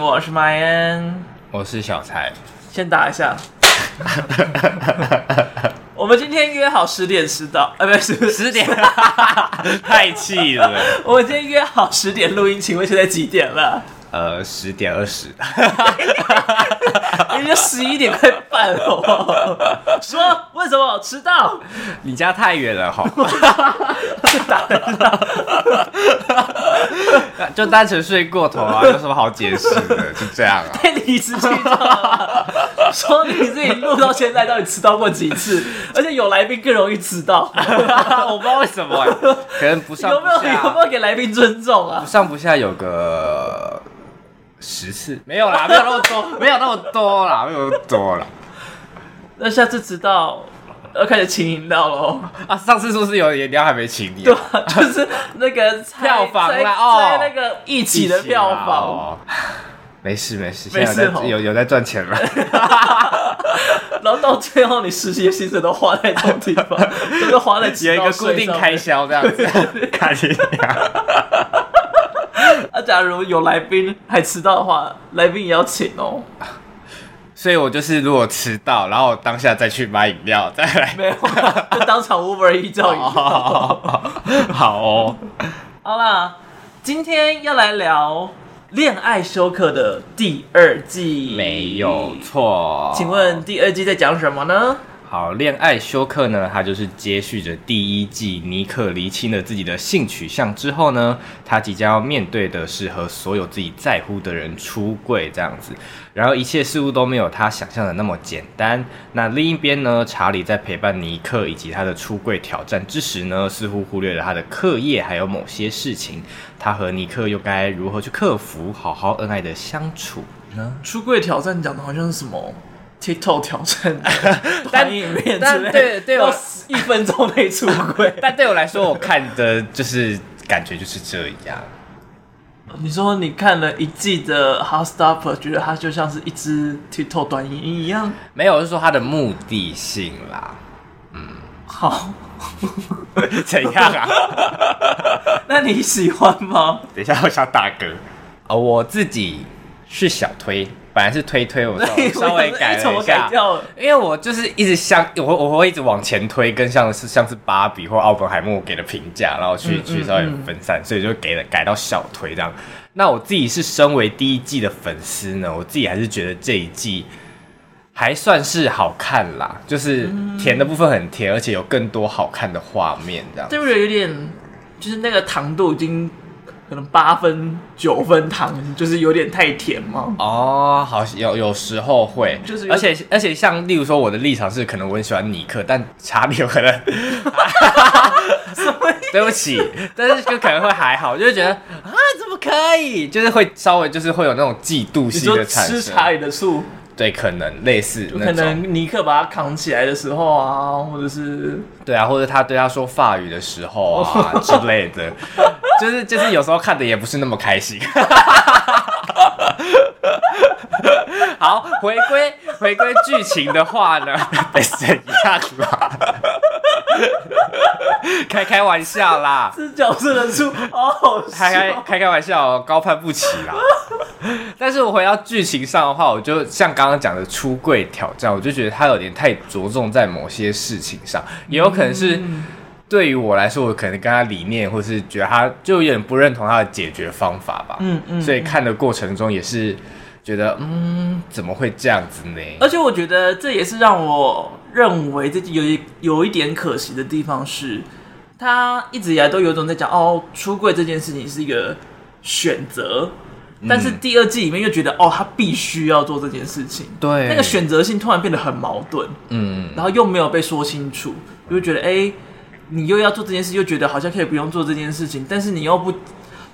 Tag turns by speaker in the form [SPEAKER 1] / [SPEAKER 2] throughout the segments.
[SPEAKER 1] 情，我是麦恩，
[SPEAKER 2] 我是小蔡，
[SPEAKER 1] 先打一下。我们今天约好十点迟到，啊，不是十点，
[SPEAKER 2] 太气了。
[SPEAKER 1] 我们今天约好十点录音，请问现在几点了？
[SPEAKER 2] 呃，十点二十，
[SPEAKER 1] 已经十一点快半了。说为什么迟到？
[SPEAKER 2] 你家太远了，好。就单纯睡过头啊，有什么好解释的？就这样啊。
[SPEAKER 1] 太理直气壮了。说你自己录到现在到底迟到过几次？而且有来宾更容易迟到。
[SPEAKER 2] 我不知道为什么、欸，可能不上。
[SPEAKER 1] 有没有有没有给来宾尊重啊？
[SPEAKER 2] 不上不下有个。十次没有啦，没有那么多，没有那么多啦，没有那么多啦。
[SPEAKER 1] 那下次知道要开始请饮料喽
[SPEAKER 2] 啊！上次是不是有饮料还没请你？
[SPEAKER 1] 对、啊，就是那个
[SPEAKER 2] 票房啦哦，
[SPEAKER 1] 那个一起的票房。
[SPEAKER 2] 哦、没事没事，
[SPEAKER 1] 没事
[SPEAKER 2] 有有有在赚钱了。
[SPEAKER 1] 然后到最后，你实习的薪水都花在这种地方，都是花在
[SPEAKER 2] 有一个固定开销这样子，看一下。
[SPEAKER 1] 假如有来宾还迟到的话，来宾也要请哦。
[SPEAKER 2] 所以我就是如果迟到，然后当下再去买饮料再来，
[SPEAKER 1] 没有，就当场 Uber 一叫饮料。
[SPEAKER 2] 好哦，
[SPEAKER 1] 好啦，今天要来聊《恋爱休克》的第二季，
[SPEAKER 2] 没有错。
[SPEAKER 1] 请问第二季在讲什么呢？
[SPEAKER 2] 好，恋爱休克呢，他就是接续着第一季，尼克厘清了自己的性取向之后呢，他即将要面对的是和所有自己在乎的人出柜这样子。然后一切似乎都没有他想象的那么简单。那另一边呢，查理在陪伴尼克以及他的出柜挑战之时呢，似乎忽略了他的课业还有某些事情。他和尼克又该如何去克服，好好恩爱的相处呢？
[SPEAKER 1] 出柜挑战讲的好像是什么？TikTok 挑战短影片之类，
[SPEAKER 2] 对对，我
[SPEAKER 1] 一分钟内出轨。
[SPEAKER 2] 但对我来说，我看的就是感觉就是这样。
[SPEAKER 1] 你说你看了一季的《Heartstopper》，觉得它就像是一支 TikTok 短影音一样？
[SPEAKER 2] 没有，我是说它的目的性啦。嗯，
[SPEAKER 1] 好，
[SPEAKER 2] 怎样啊？
[SPEAKER 1] 那你喜欢吗？
[SPEAKER 2] 等一下，我想打嗝。哦，我自己是小推。本来是推推，我 稍微改了一下，因为我就是一直像我我会一直往前推，跟像是像是芭比或奥本海默给的评价，然后去、嗯、去稍微分散，所以就给了改到小推这样。那我自己是身为第一季的粉丝呢，我自己还是觉得这一季还算是好看啦，就是甜的部分很甜，而且有更多好看的画面这样。
[SPEAKER 1] 对不对？有点就是那个糖度已经。可能八分九分糖，就是有点太甜嘛？
[SPEAKER 2] 哦，好，有有时候会，就是而且而且像例如说我的立场是，可能我很喜欢尼克，但查理有可能，对不起，但是就可能会还好，就是觉得啊，怎么可以？就是会稍微就是会有那种嫉妒心的产生。
[SPEAKER 1] 吃查理的醋。
[SPEAKER 2] 对，可能类似，
[SPEAKER 1] 可能尼克把他扛起来的时候啊，或者是
[SPEAKER 2] 对啊，或者他对他说法语的时候啊之类的，就是就是有时候看的也不是那么开心。好，回归回归剧情的话呢，得怎样啦？开开玩笑啦，
[SPEAKER 1] 是角色的出哦，
[SPEAKER 2] 开开开开玩笑，高攀不起啦。但是我回到剧情上的话，我就像刚刚讲的出柜挑战，我就觉得他有点太着重在某些事情上，也有可能是对于我来说，我可能跟他理念，或是觉得他就有点不认同他的解决方法吧。嗯嗯，所以看的过程中也是觉得，嗯，怎么会这样子呢？
[SPEAKER 1] 而且我觉得这也是让我认为这有一有一点可惜的地方是，他一直以来都有种在讲哦，出柜这件事情是一个选择。但是第二季里面又觉得，哦，他必须要做这件事情，
[SPEAKER 2] 对，
[SPEAKER 1] 那个选择性突然变得很矛盾，嗯，然后又没有被说清楚，就觉得，哎，你又要做这件事，又觉得好像可以不用做这件事情，但是你又不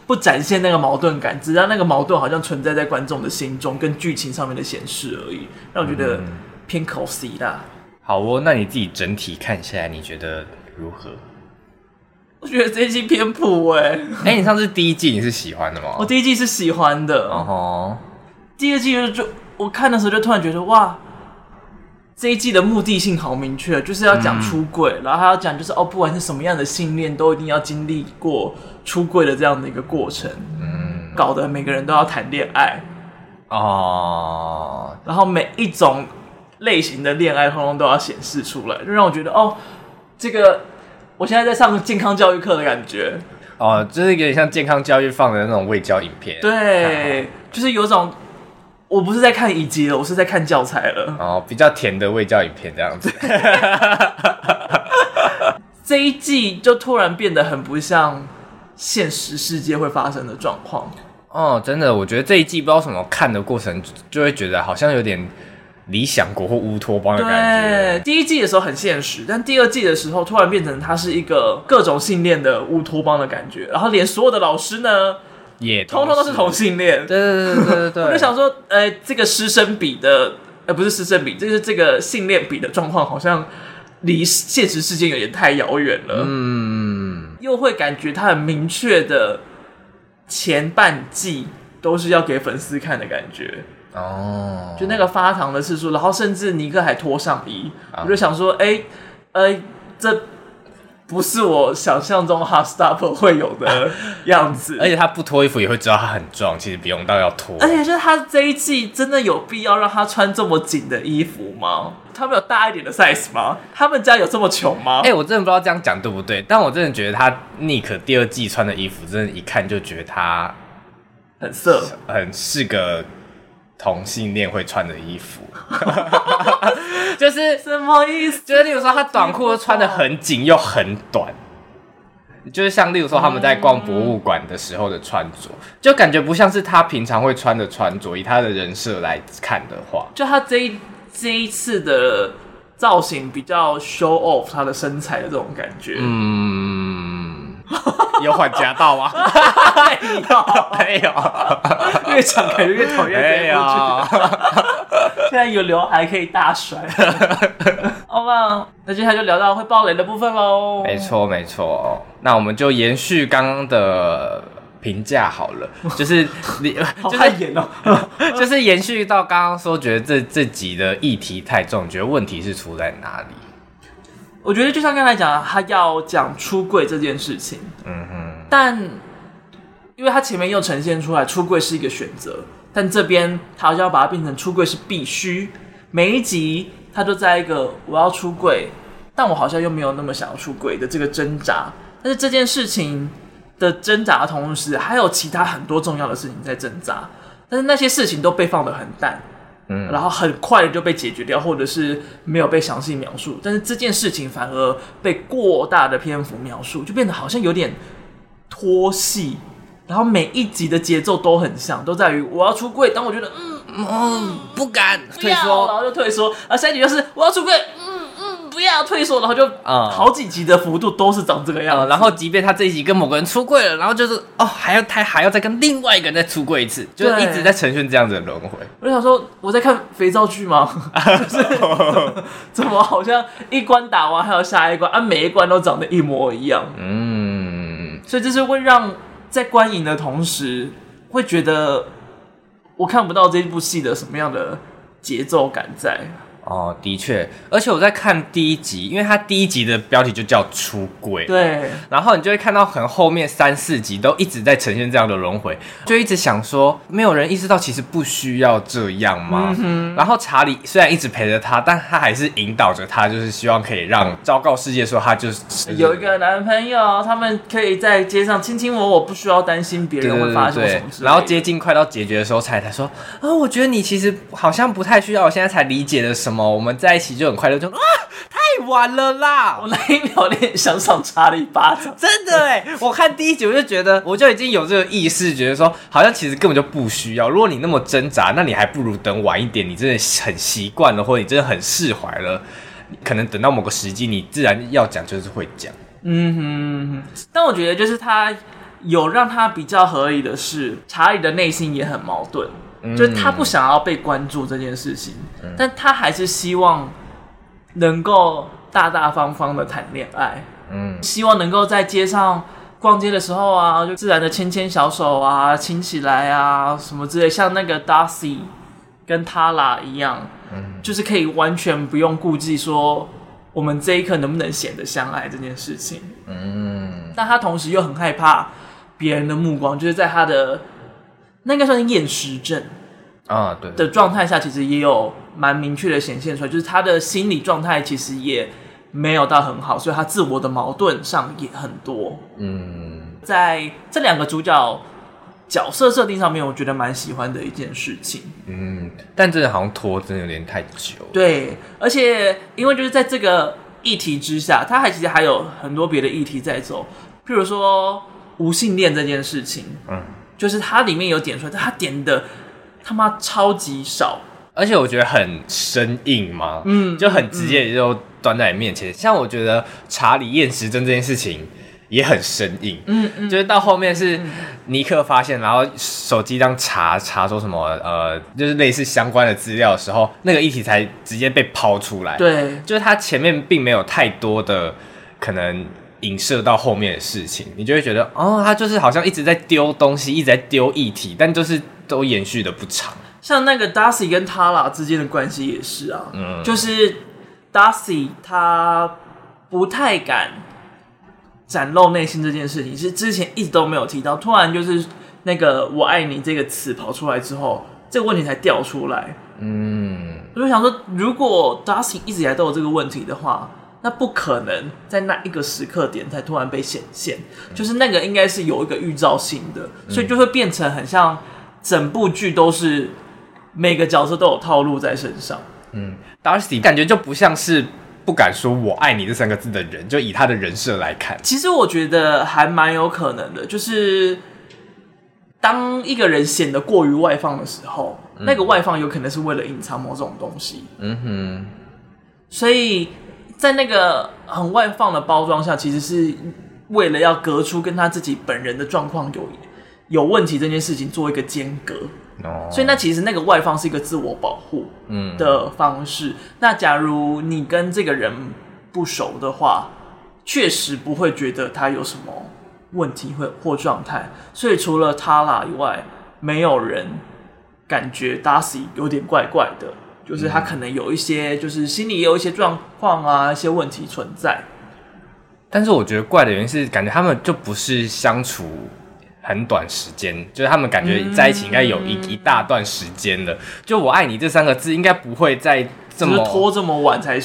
[SPEAKER 1] 不展现那个矛盾感，只让那个矛盾好像存在在观众的心中，跟剧情上面的显示而已，让我觉得偏可惜啦。
[SPEAKER 2] 好哦，那你自己整体看下来，你觉得如何？
[SPEAKER 1] 我觉得这一季偏普哎、欸。
[SPEAKER 2] 哎、欸，你上次第一季你是喜欢的吗？
[SPEAKER 1] 我第一季是喜欢的。哦、uh-huh. 第二季就就我看的时候就突然觉得哇，这一季的目的性好明确，就是要讲出轨，嗯、然后还要讲就是哦，不管是什么样的信念，都一定要经历过出轨的这样的一个过程。嗯。搞得每个人都要谈恋爱，哦，然后每一种类型的恋爱，通通都要显示出来，就让我觉得哦，这个我现在在上健康教育课的感觉。
[SPEAKER 2] 哦，就是有点像健康教育放的那种卫教影片。
[SPEAKER 1] 对，就是有种我不是在看一集了，我是在看教材了。
[SPEAKER 2] 哦，比较甜的卫教影片这样子。
[SPEAKER 1] 这一季就突然变得很不像现实世界会发生的状况。
[SPEAKER 2] 哦，真的，我觉得这一季不知道什么看的过程，就会觉得好像有点理想国或乌托邦的感觉。
[SPEAKER 1] 对，第一季的时候很现实，但第二季的时候突然变成它是一个各种性恋的乌托邦的感觉，然后连所有的老师呢，也通通都是同性恋。
[SPEAKER 2] 对对对对对，
[SPEAKER 1] 我就想说，呃，这个师生比的，呃，不是师生比，就是这个性恋比的状况，好像。离现实世界有点太遥远了，嗯，又会感觉他很明确的前半季都是要给粉丝看的感觉哦，就那个发糖的次数，然后甚至尼克还脱上衣，哦、我就想说，哎、欸，呃，这。不是我想象中 Heartstopper 会有的样子，
[SPEAKER 2] 而且他不脱衣服也会知道他很壮，其实不用到要脱。
[SPEAKER 1] 而且就是他这一季真的有必要让他穿这么紧的衣服吗？他们有大一点的 size 吗？他们家有这么穷吗？
[SPEAKER 2] 哎、欸，我真的不知道这样讲对不对，但我真的觉得他 Nick 第二季穿的衣服，真的，一看就觉得他
[SPEAKER 1] 很色，
[SPEAKER 2] 很是个同性恋会穿的衣服。就是
[SPEAKER 1] 什么意思？
[SPEAKER 2] 就是例如说，他短裤都穿的很紧又很短，就是像例如说他们在逛博物馆的时候的穿着，就感觉不像是他平常会穿的穿着。以他的人设来看的话，
[SPEAKER 1] 就他这一这一次的造型比较 show off 他的身材的这种感觉。
[SPEAKER 2] 嗯，有缓夹道吗？
[SPEAKER 1] 没有，没有，越讲感觉越讨厌。没有。现在有刘海可以大甩，好吧？那接下来就聊到会爆雷的部分喽。
[SPEAKER 2] 没错，没错。那我们就延续刚刚的评价好了，就是你，就是
[SPEAKER 1] 演哦，
[SPEAKER 2] 就是延续到刚刚说，觉得这这集的议题太重，觉得问题是出在哪里？
[SPEAKER 1] 我觉得就像刚才讲，他要讲出柜这件事情，嗯哼，但因为他前面又呈现出来出柜是一个选择。但这边他好像要把它变成出柜是必须，每一集他都在一个我要出柜，但我好像又没有那么想要出柜的这个挣扎。但是这件事情的挣扎的同时，还有其他很多重要的事情在挣扎，但是那些事情都被放得很淡，嗯，然后很快的就被解决掉，或者是没有被详细描述。但是这件事情反而被过大的篇幅描述，就变得好像有点拖戏。然后每一集的节奏都很像，都在于我要出柜，当我觉得嗯嗯不敢退缩，然后就退缩。而下一集就是我要出柜，嗯嗯不要退缩，然后就啊好几集的幅度都是长这个样子。
[SPEAKER 2] 嗯嗯、然后即便他这一集跟某个人出柜了，然后就是哦还要他还要再跟另外一个人再出柜一次，就是一直在呈现这样子的轮回。
[SPEAKER 1] 我就想说我在看肥皂剧吗？就 是怎么好像一关打完还有下一关啊？每一关都长得一模一样。嗯，所以这是会让。在观影的同时，会觉得我看不到这部戏的什么样的节奏感在。
[SPEAKER 2] 哦，的确，而且我在看第一集，因为它第一集的标题就叫出轨，
[SPEAKER 1] 对，
[SPEAKER 2] 然后你就会看到可能后面三四集都一直在呈现这样的轮回，就一直想说，没有人意识到其实不需要这样吗？嗯、然后查理虽然一直陪着他，但他还是引导着他，就是希望可以让昭告世界说他就是、
[SPEAKER 1] 有一个男朋友，他们可以在街上卿卿我我，不需要担心别人会发生什么事。
[SPEAKER 2] 然后接近快到结局的时候，才才说啊、哦，我觉得你其实好像不太需要，我现在才理解了什么。我们在一起就很快乐，就啊，太晚了啦！
[SPEAKER 1] 我那一秒脸想上插了一巴掌，
[SPEAKER 2] 真的哎！我看第一集我就觉得，我就已经有这个意识，觉得说好像其实根本就不需要。如果你那么挣扎，那你还不如等晚一点。你真的很习惯了，或者你真的很释怀了，可能等到某个时机，你自然要讲就是会讲。嗯
[SPEAKER 1] 哼，但我觉得就是他有让他比较合理的是，查理的内心也很矛盾。就是他不想要被关注这件事情，嗯、但他还是希望能够大大方方的谈恋爱，嗯，希望能够在街上逛街的时候啊，就自然的牵牵小手啊，亲起来啊，什么之类，像那个 Darcy 跟 Tala 一样，嗯，就是可以完全不用顾忌说我们这一刻能不能显得相爱这件事情，嗯，但他同时又很害怕别人的目光，就是在他的。那应该算是厌食症，
[SPEAKER 2] 啊，对
[SPEAKER 1] 的状态下，其实也有蛮明确的显现出来，就是他的心理状态其实也没有到很好，所以他自我的矛盾上也很多。嗯，在这两个主角角色设定上面，我觉得蛮喜欢的一件事情。
[SPEAKER 2] 嗯，但真的好像拖真的有点太久。
[SPEAKER 1] 对，而且因为就是在这个议题之下，他还其实还有很多别的议题在走，譬如说无性恋这件事情。嗯，就是它里面有点出来，但它点的。他妈超级少，
[SPEAKER 2] 而且我觉得很生硬嘛，嗯，就很直接就端在你面前。嗯、像我觉得查理验时针这件事情也很生硬，嗯嗯，就是到后面是尼克发现，然后手机当查查说什么呃，就是类似相关的资料的时候，那个议题才直接被抛出来。
[SPEAKER 1] 对，
[SPEAKER 2] 就是他前面并没有太多的可能影射到后面的事情，你就会觉得哦，他就是好像一直在丢东西，一直在丢议题，但就是。都延续的不长，
[SPEAKER 1] 像那个 Darcy 跟 Tala 之间的关系也是啊，嗯，就是 Darcy 他不太敢展露内心这件事情，是之前一直都没有提到，突然就是那个“我爱你”这个词跑出来之后，这个问题才掉出来。嗯，我就想说，如果 Darcy 一直以来都有这个问题的话，那不可能在那一个时刻点才突然被显现，就是那个应该是有一个预兆性的，所以就会变成很像。整部剧都是每个角色都有套路在身上。
[SPEAKER 2] 嗯，Darcy 感觉就不像是不敢说我爱你这三个字的人，就以他的人设来看，
[SPEAKER 1] 其实我觉得还蛮有可能的。就是当一个人显得过于外放的时候，嗯、那个外放有可能是为了隐藏某种东西。嗯哼，所以在那个很外放的包装下，其实是为了要隔出跟他自己本人的状况有。有问题这件事情做一个间隔，oh. 所以那其实那个外放是一个自我保护的方式。嗯、那假如你跟这个人不熟的话，确实不会觉得他有什么问题或或状态。所以除了 Tara 以外，没有人感觉 Darcy 有点怪怪的，就是他可能有一些，就是心里也有一些状况啊，一些问题存在。
[SPEAKER 2] 但是我觉得怪的原因是，感觉他们就不是相处。很短时间，就是他们感觉在一起应该有一、嗯、一大段时间了。就“我爱你”这三个字，应该不会再这么
[SPEAKER 1] 拖这么晚才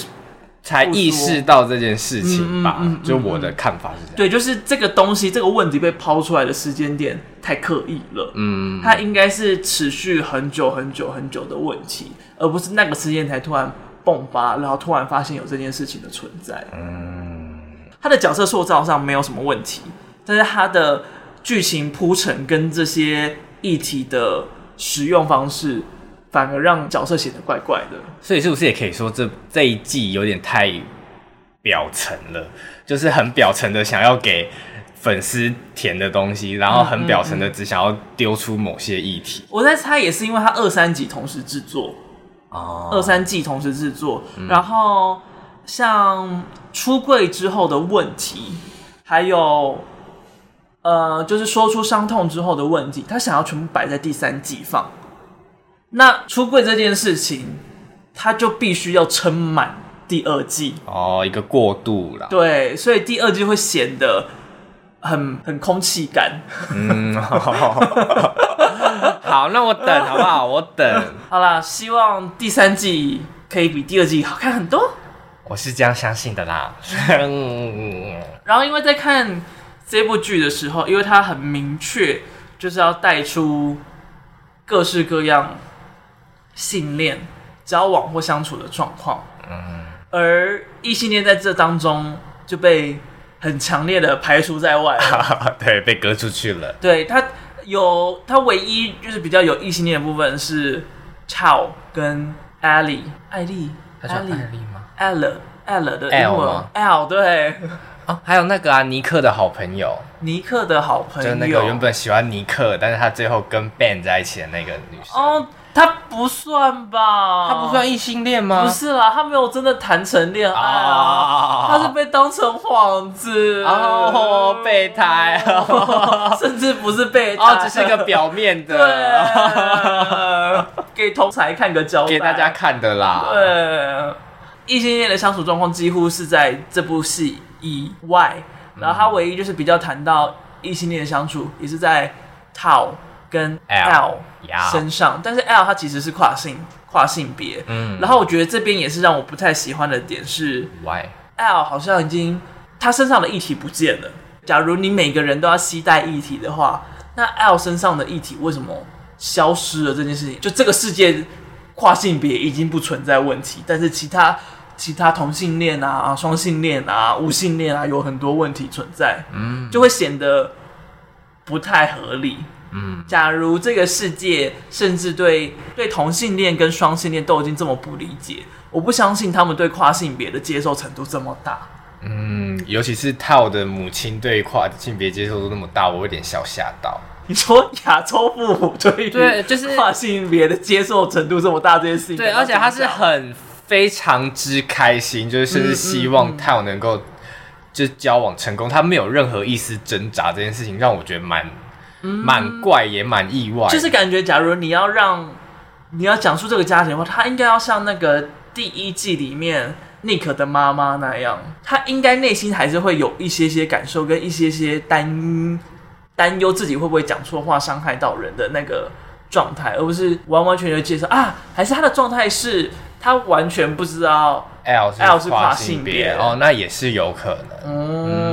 [SPEAKER 2] 才意识到这件事情吧？嗯嗯嗯嗯、就我的看法是这样。
[SPEAKER 1] 对，就是这个东西，这个问题被抛出来的时间点太刻意了。嗯，它应该是持续很久很久很久的问题，而不是那个时间才突然迸发，然后突然发现有这件事情的存在。嗯，他的角色塑造上没有什么问题，但是他的。剧情铺陈跟这些议题的使用方式，反而让角色显得怪怪的。
[SPEAKER 2] 所以是不是也可以说这，这这一季有点太表层了？就是很表层的想要给粉丝填的东西，然后很表层的只想要丢出某些
[SPEAKER 1] 议题。我在猜，也是因为他二三集同时制作哦，二三季同时制作，嗯、然后像出柜之后的问题，还有。呃，就是说出伤痛之后的问题，他想要全部摆在第三季放。那出柜这件事情，他就必须要撑满第二季
[SPEAKER 2] 哦，一个过渡啦。
[SPEAKER 1] 对，所以第二季会显得很很空气感。嗯，好，
[SPEAKER 2] 好，那我等好不好？我等。
[SPEAKER 1] 好啦，希望第三季可以比第二季好看很多。
[SPEAKER 2] 我是这样相信的啦。
[SPEAKER 1] 然后因为在看。这部剧的时候，因为它很明确，就是要带出各式各样性恋交往或相处的状况，嗯，而异性恋在这当中就被很强烈的排除在外了，
[SPEAKER 2] 对，被隔出去了。
[SPEAKER 1] 对，他有，他唯一就是比较有异性恋的部分是 Chow 跟 Ellie，艾丽，
[SPEAKER 2] 他叫艾丽吗
[SPEAKER 1] ？Ella，Ella 的英文 L，对。
[SPEAKER 2] 哦，还有那个啊，尼克的好朋友，
[SPEAKER 1] 尼克的好朋友，
[SPEAKER 2] 就那个原本喜欢尼克，但是他最后跟 Ben 在一起的那个女生。
[SPEAKER 1] 哦，他不算吧？
[SPEAKER 2] 他不算异性恋吗？
[SPEAKER 1] 不是啦，他没有真的谈成恋爱啊，他是被当成幌子。
[SPEAKER 2] 哦，备胎，
[SPEAKER 1] 甚至不是备胎，
[SPEAKER 2] 哦，只是一个表面的，
[SPEAKER 1] 对，给同才看个交代，
[SPEAKER 2] 给大家看的啦。
[SPEAKER 1] 对，异性恋的相处状况几乎是在这部戏以外，然后他唯一就是比较谈到异性恋的相处，也是在 Tao 跟 L 身上，但是 L 它其实是跨性跨性别，嗯，然后我觉得这边也是让我不太喜欢的点是
[SPEAKER 2] ，Why
[SPEAKER 1] L 好像已经他身上的议题不见了。假如你每个人都要携带议题的话，那 L 身上的议题为什么消失了？这件事情，就这个世界跨性别已经不存在问题，但是其他其他同性恋啊、双性恋啊、无性恋啊，有很多问题存在，嗯，就会显得不太合理。嗯，假如这个世界甚至对对同性恋跟双性恋都已经这么不理解，我不相信他们对跨性别的接受程度这么大。
[SPEAKER 2] 嗯，尤其是 Tao 的母亲对跨性别接受度那么大，我有点小吓到。
[SPEAKER 1] 你说亚洲父母对对，就是跨性别的接受程度这么大这件事情，
[SPEAKER 2] 对，而且他是很非常之开心，就是甚至希望 Tao 能够就交往成功，他没有任何一丝挣扎，这件事情让我觉得蛮蛮怪也蛮意外。
[SPEAKER 1] 就是感觉，假如你要让你要讲述这个家庭的话，他应该要像那个第一季里面。Nick 的妈妈那样，他应该内心还是会有一些些感受，跟一些些担担忧自己会不会讲错话伤害到人的那个状态，而不是完完全全介绍啊，还是他的状态是他完全不知道
[SPEAKER 2] L 是 L 是跨性别哦，那也是有可能。
[SPEAKER 1] 嗯，嗯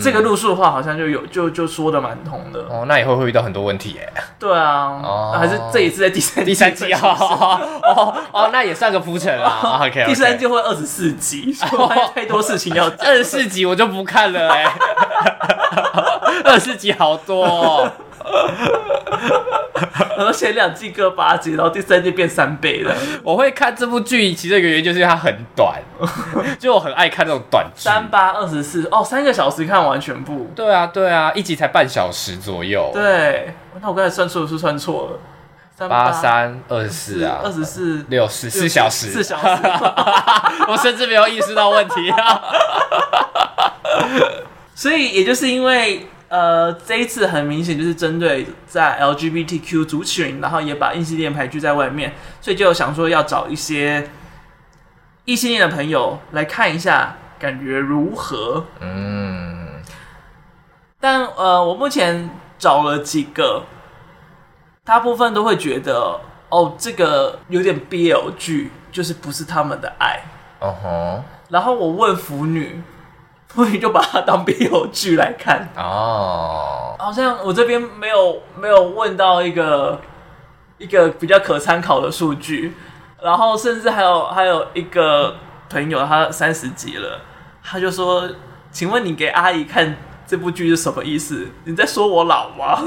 [SPEAKER 1] 这个路数的话，好像就有就就说的蛮通的。
[SPEAKER 2] 哦，那以后会遇到很多问题耶。
[SPEAKER 1] 对啊，哦，还是这一次在第三
[SPEAKER 2] 第三季哦哦哦，那也算个铺陈啦。哦、OK，,
[SPEAKER 1] 第三季会二十四集，太多事情要讲。
[SPEAKER 2] 二十四集我就不看了哎，二十集好多、哦。
[SPEAKER 1] 然后前两季各八集，然后第三季变三倍了。
[SPEAKER 2] 我会看这部剧，其中一个原因就是它很短，就我很爱看那种短剧。
[SPEAKER 1] 三八二十四哦，三个小时看完全部。
[SPEAKER 2] 对啊，对啊，一集才半小时左右。
[SPEAKER 1] 对，那我刚才算错是算错了，
[SPEAKER 2] 八三二十四啊，
[SPEAKER 1] 二十四
[SPEAKER 2] 六十四小时，
[SPEAKER 1] 四小时。
[SPEAKER 2] 我甚至没有意识到问题啊。
[SPEAKER 1] 所以也就是因为。呃，这一次很明显就是针对在 LGBTQ 族群，然后也把异性恋排拒在外面，所以就想说要找一些异性恋的朋友来看一下，感觉如何？嗯，但呃，我目前找了几个，大部分都会觉得哦，这个有点 BL 剧，就是不是他们的爱。哦吼，然后我问腐女。所以就把它当 BL 剧来看哦。好像我这边没有没有问到一个一个比较可参考的数据，然后甚至还有还有一个朋友他三十几了，他就说：“请问你给阿姨看。”这部剧是什么意思？你在说我老吗？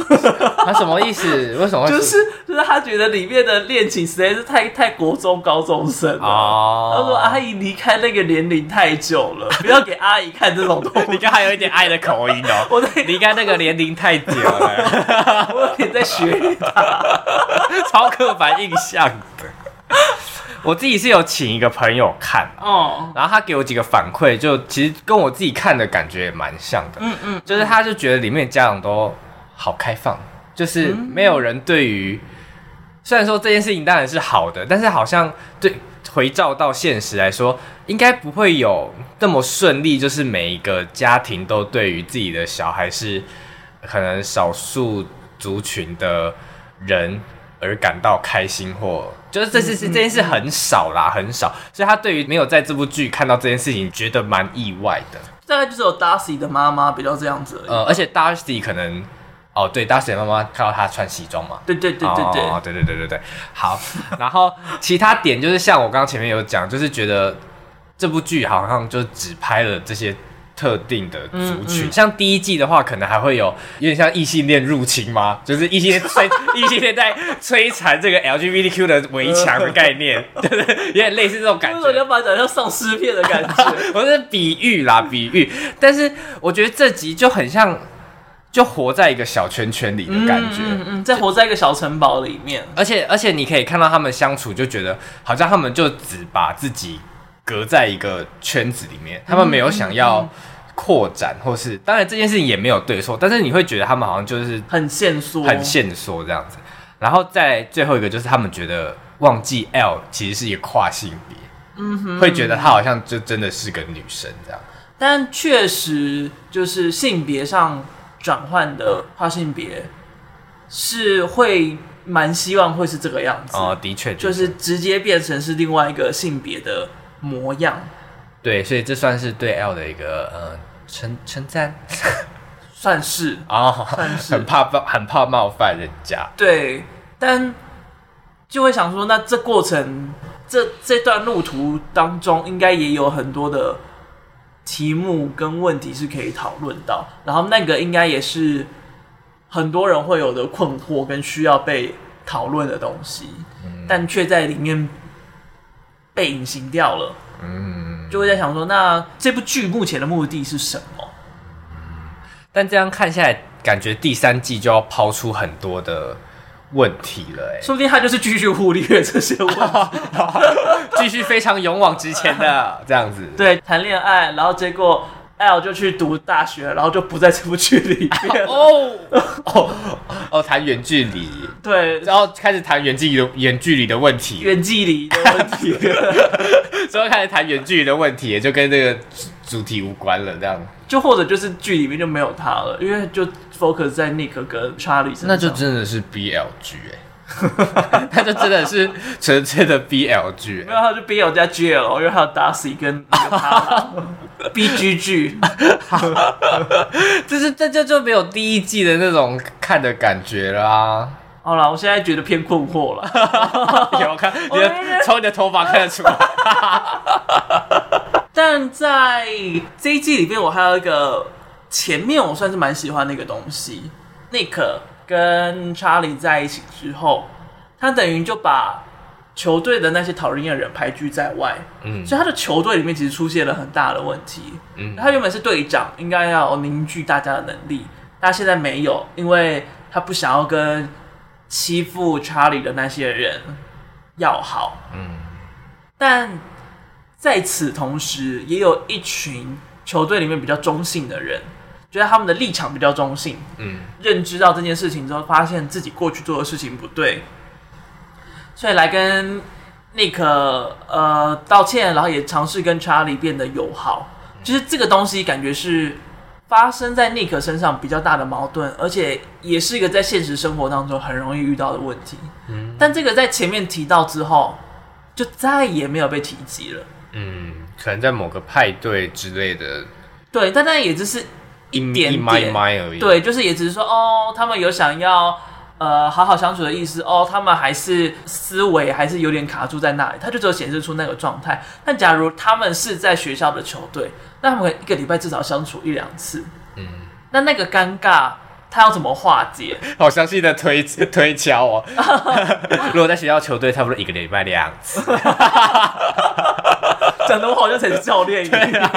[SPEAKER 2] 他 什么意思？为什么？
[SPEAKER 1] 就是就是他觉得里面的恋情实在是太太国中高中生了。哦、他说阿姨离开那个年龄太久了，不要给阿姨看这种东西。
[SPEAKER 2] 你刚还有一点爱的口音哦。我在离开那个年龄太久了，
[SPEAKER 1] 我有点在学他，
[SPEAKER 2] 超刻板印象的。我自己是有请一个朋友看哦，然后他给我几个反馈，就其实跟我自己看的感觉也蛮像的，嗯嗯，就是他就觉得里面家长都好开放，就是没有人对于，虽然说这件事情当然是好的，但是好像对回照到现实来说，应该不会有那么顺利，就是每一个家庭都对于自己的小孩是可能少数族群的人而感到开心或。就是这是是这件事很少啦，很少，所以他对于没有在这部剧看到这件事情，觉得蛮意外的。
[SPEAKER 1] 大概就是有 Darcy 的妈妈比较这样子，
[SPEAKER 2] 呃，而且 Darcy 可能，哦，对，Darcy 的妈妈看到他穿西装嘛，
[SPEAKER 1] 对对对对对，
[SPEAKER 2] 哦，对对对对对，好，然后其他点就是像我刚刚前面有讲，就是觉得这部剧好像就只拍了这些。特定的族群，嗯嗯、像第一季的话，可能还会有有点像异性恋入侵吗？就是异性恋摧 异性恋在摧残这个 LGBTQ 的围墙的概念，对不对？有点类似这种感觉。
[SPEAKER 1] 我要把它讲像丧尸片的感觉，
[SPEAKER 2] 我是比喻啦，比喻。但是我觉得这集就很像，就活在一个小圈圈里的感觉，
[SPEAKER 1] 嗯嗯，在活在一个小城堡里面。
[SPEAKER 2] 而且而且你可以看到他们相处，就觉得好像他们就只把自己隔在一个圈子里面，他们没有想要。嗯嗯嗯扩展，或是当然这件事情也没有对错，但是你会觉得他们好像就是
[SPEAKER 1] 很限缩，
[SPEAKER 2] 很限缩这样子。然后再最后一个就是他们觉得忘记 L 其实是一个跨性别，嗯哼，会觉得他好像就真的是个女生这样。
[SPEAKER 1] 但确实就是性别上转换的跨性别是会蛮希望会是这个样子
[SPEAKER 2] 哦，的确，
[SPEAKER 1] 就是直接变成是另外一个性别的模样。
[SPEAKER 2] 对，所以这算是对 L 的一个呃称称赞，
[SPEAKER 1] 算是
[SPEAKER 2] 啊，哦、算是很怕冒很怕冒犯人家。
[SPEAKER 1] 对，但就会想说，那这过程这这段路途当中，应该也有很多的题目跟问题是可以讨论到，然后那个应该也是很多人会有的困惑跟需要被讨论的东西，嗯、但却在里面被隐形掉了。嗯，就会在想说，那这部剧目前的目的是什么？
[SPEAKER 2] 但这样看下来，感觉第三季就要抛出很多的问题了，哎，
[SPEAKER 1] 说不定他就是继续忽略这些问题，
[SPEAKER 2] 继续非常勇往直前的这样子。
[SPEAKER 1] 对，谈恋爱，然后结果 L 就去读大学，然后就不在这部剧里面
[SPEAKER 2] 哦哦哦，谈远距离，
[SPEAKER 1] 对，
[SPEAKER 2] 然后开始谈远距离远距离的问题，
[SPEAKER 1] 远距离的问题，
[SPEAKER 2] 之后开始谈远距离的问题，也就跟这个主题无关了，这样。
[SPEAKER 1] 就或者就是剧里面就没有他了，因为就 focus 在 Nick 跟 Charlie 身上。
[SPEAKER 2] 那就真的是 BL 剧哎，那就真的是纯粹的 BL 剧。
[SPEAKER 1] 没有，他就 BL 加 GL，因为还有 Darcy 跟 BGG，。
[SPEAKER 2] 就 是这就就没有第一季的那种看的感觉啦、啊。
[SPEAKER 1] 好了，我现在觉得偏困惑了。
[SPEAKER 2] 有看，你的从你的头发看得出来。
[SPEAKER 1] 但在这一季里面，我还有一个前面我算是蛮喜欢的一个东西。Nick 跟 Charlie 在一起之后，他等于就把球队的那些讨人厌的人排拒在外。嗯，所以他的球队里面其实出现了很大的问题。嗯，他原本是队长，应该要凝聚大家的能力，但现在没有，因为他不想要跟欺负 Charlie 的那些人要好。嗯，但。在此同时，也有一群球队里面比较中性的人，觉得他们的立场比较中性，嗯，认知到这件事情之后，发现自己过去做的事情不对，所以来跟 Nick 呃道歉，然后也尝试跟 Charlie 变得友好。就是这个东西感觉是发生在 Nick 身上比较大的矛盾，而且也是一个在现实生活当中很容易遇到的问题。嗯，但这个在前面提到之后，就再也没有被提及了。
[SPEAKER 2] 嗯，可能在某个派对之类的，
[SPEAKER 1] 对，但那也只是一点点
[SPEAKER 2] 而已。
[SPEAKER 1] 对，就是也只是说，哦，他们有想要呃好好相处的意思，哦，他们还是思维还是有点卡住在那里，他就只有显示出那个状态。但假如他们是在学校的球队，那他们一个礼拜至少相处一两次，嗯，那那个尴尬。他要怎么化解？
[SPEAKER 2] 好详细的推推敲哦。如果在学校球队，差不多一个礼拜两次。讲
[SPEAKER 1] 的我好像才是教练一样。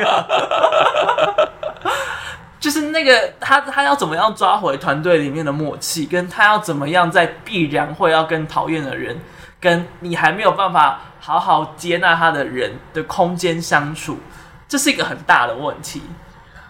[SPEAKER 1] 就是那个他，他要怎么样抓回团队里面的默契？跟他要怎么样在必然会要跟讨厌的人，跟你还没有办法好好接纳他的人的空间相处，这是一个很大的问题。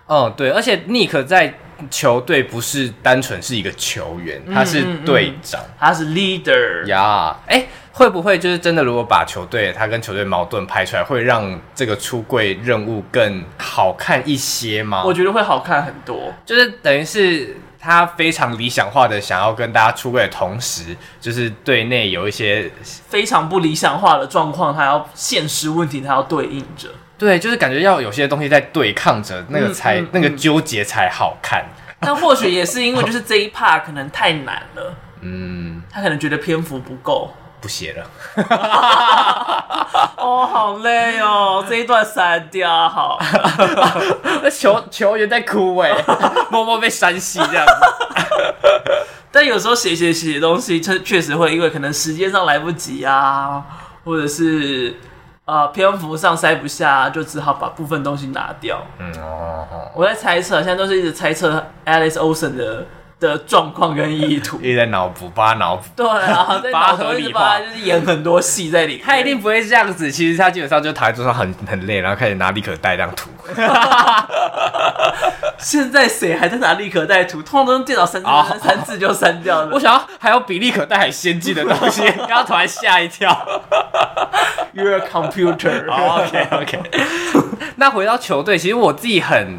[SPEAKER 2] 哦，对，而且 Nick 在。球队不是单纯是一个球员，他是队长，嗯嗯嗯，
[SPEAKER 1] 他是 leader
[SPEAKER 2] 呀。哎、欸，会不会就是真的？如果把球队他跟球队矛盾拍出来，会让这个出柜任务更好看一些吗？
[SPEAKER 1] 我觉得会好看很多，
[SPEAKER 2] 就是等于是他非常理想化的想要跟大家出柜的同时，就是队内有一些
[SPEAKER 1] 非常不理想化的状况，他要现实问题，他要对应着。
[SPEAKER 2] 对，就是感觉要有些东西在对抗着，那个才、嗯嗯、那个纠结才好看。
[SPEAKER 1] 但或许也是因为就是这一 part 可能太难了，嗯，他可能觉得篇幅不够，
[SPEAKER 2] 不写了。
[SPEAKER 1] 哦，好累哦，这一段删掉好。
[SPEAKER 2] 那 球球员在哭哎，默默被删戏这样子。
[SPEAKER 1] 但有时候写写写东西，确确实会因为可能时间上来不及啊，或者是。呃，篇幅上塞不下，就只好把部分东西拿掉。嗯哦，哦我在猜测，现在都是一直猜测 Alice Olsen 的的状况跟意图，
[SPEAKER 2] 一直在脑补，把他脑补。
[SPEAKER 1] 对啊，在脑补一直把他就是演很多戏在里面。
[SPEAKER 2] 他一定不会这样子，其实他基本上就躺在桌上很很累，然后开始拿立可带这样涂。
[SPEAKER 1] 现在谁还在拿立可带涂？通常都用电脑删字，删字就删掉了。
[SPEAKER 2] 我想要还有比立可带还先进的东西，刚刚突然吓一跳。
[SPEAKER 1] You're a computer.
[SPEAKER 2] OK OK。那回到球队，其实我自己很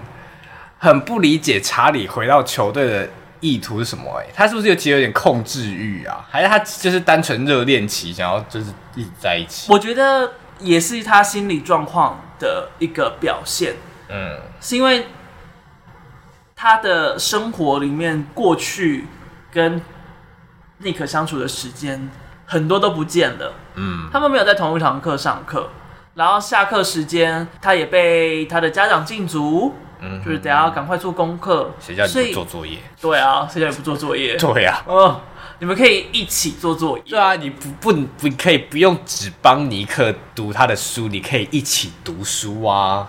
[SPEAKER 2] 很不理解查理回到球队的意图是什么？哎，他是不是有其实有点控制欲啊？还是他就是单纯热恋期，想要就是一直在一起？
[SPEAKER 1] 我觉得也是他心理状况的一个表现。嗯，是因为他的生活里面过去跟尼克相处的时间很多都不见了。嗯，他们没有在同一堂课上课，然后下课时间他也被他的家长禁足。嗯，就是等下赶快做功课。
[SPEAKER 2] 谁叫你不做作业？
[SPEAKER 1] 对啊，谁叫你不做作业？
[SPEAKER 2] 对啊，
[SPEAKER 1] 嗯，你们可以一起做作业。
[SPEAKER 2] 对啊，你不不不可以不用只帮尼克读他的书，你可以一起读书啊。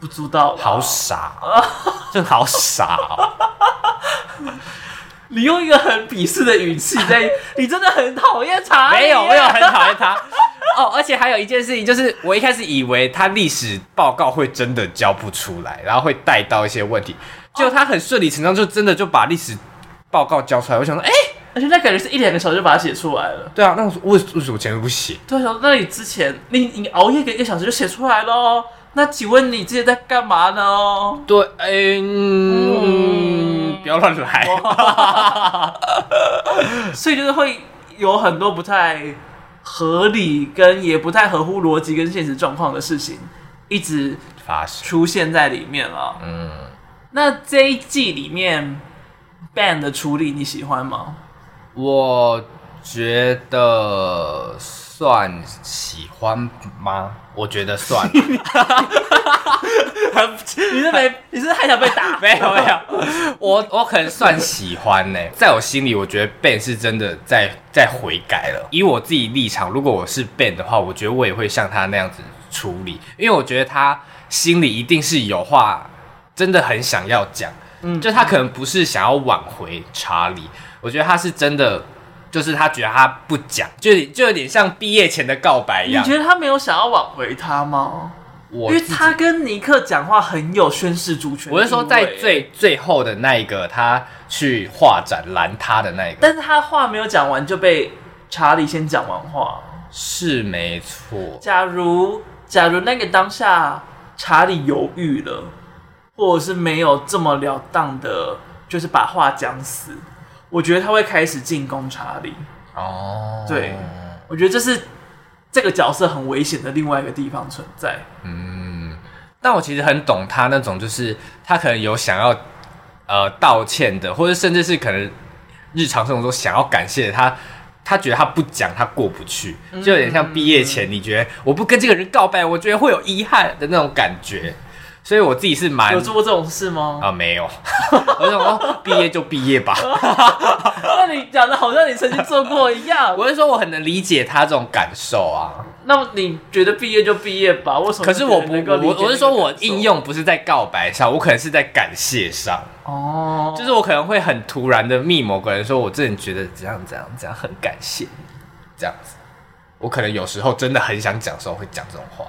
[SPEAKER 1] 不知道，
[SPEAKER 2] 好傻啊，真好傻哦。
[SPEAKER 1] 你用一个很鄙视的语气在，你真的很讨厌查理。
[SPEAKER 2] 没有，没有很讨厌他。哦，而且还有一件事情，就是我一开始以为他历史报告会真的交不出来，然后会带到一些问题，结果他很顺理成章，就真的就把历史报告交出来。我想说，哎、欸，
[SPEAKER 1] 而且那感觉是一两个小时就把它写出来了。
[SPEAKER 2] 对啊，那为为什么前面不写？
[SPEAKER 1] 对啊，那你之前你你熬夜个一个小时就写出来喽？那请问你之前在干嘛呢？
[SPEAKER 2] 对，哎、嗯不要乱来。
[SPEAKER 1] 所以就是会有很多不太。合理跟也不太合乎逻辑跟现实状况的事情，一直发生出现在里面了。嗯，那这一季里面 Ben 的处理你喜欢吗？
[SPEAKER 2] 我觉得算喜欢吗？我觉得算。
[SPEAKER 1] 你是没？你是还想被打？
[SPEAKER 2] 没有没有，我我可能算喜欢呢。在我心里，我觉得 Ben 是真的在在悔改了。以我自己立场，如果我是 Ben 的话，我觉得我也会像他那样子处理，因为我觉得他心里一定是有话，真的很想要讲。嗯，就他可能不是想要挽回查理，我觉得他是真的，就是他觉得他不讲，就就有点像毕业前的告白一样。
[SPEAKER 1] 你觉得他没有想要挽回他吗？因为他跟尼克讲话很有宣示主权。
[SPEAKER 2] 我是说，在最最后的那一个，他去画展拦他的那一个，
[SPEAKER 1] 但是他话没有讲完就被查理先讲完话，
[SPEAKER 2] 是没错。
[SPEAKER 1] 假如假如那个当下查理犹豫了，或者是没有这么了当的，就是把话讲死，我觉得他会开始进攻查理。哦，对，我觉得这是。这个角色很危险的另外一个地方存在。
[SPEAKER 2] 嗯，但我其实很懂他那种，就是他可能有想要呃道歉的，或者甚至是可能日常生活中想要感谢他，他觉得他不讲他过不去，就有点像毕业前你觉得我不跟这个人告白，我觉得会有遗憾的那种感觉。所以我自己是蛮
[SPEAKER 1] 有做过这种事吗？
[SPEAKER 2] 啊，没有。我想说，毕业就毕业吧。
[SPEAKER 1] 那你讲的好像你曾经做过一样。
[SPEAKER 2] 我是说，我很能理解他这种感受啊。
[SPEAKER 1] 那你觉得毕业就毕业吧？为什么？
[SPEAKER 2] 可是我不，我我是说我应用不是在告白上，我可能是在感谢上。哦，就是我可能会很突然的密某个人说，我真的觉得这样这样这样很感谢，这样子。我可能有时候真的很想讲的时候会讲这种话。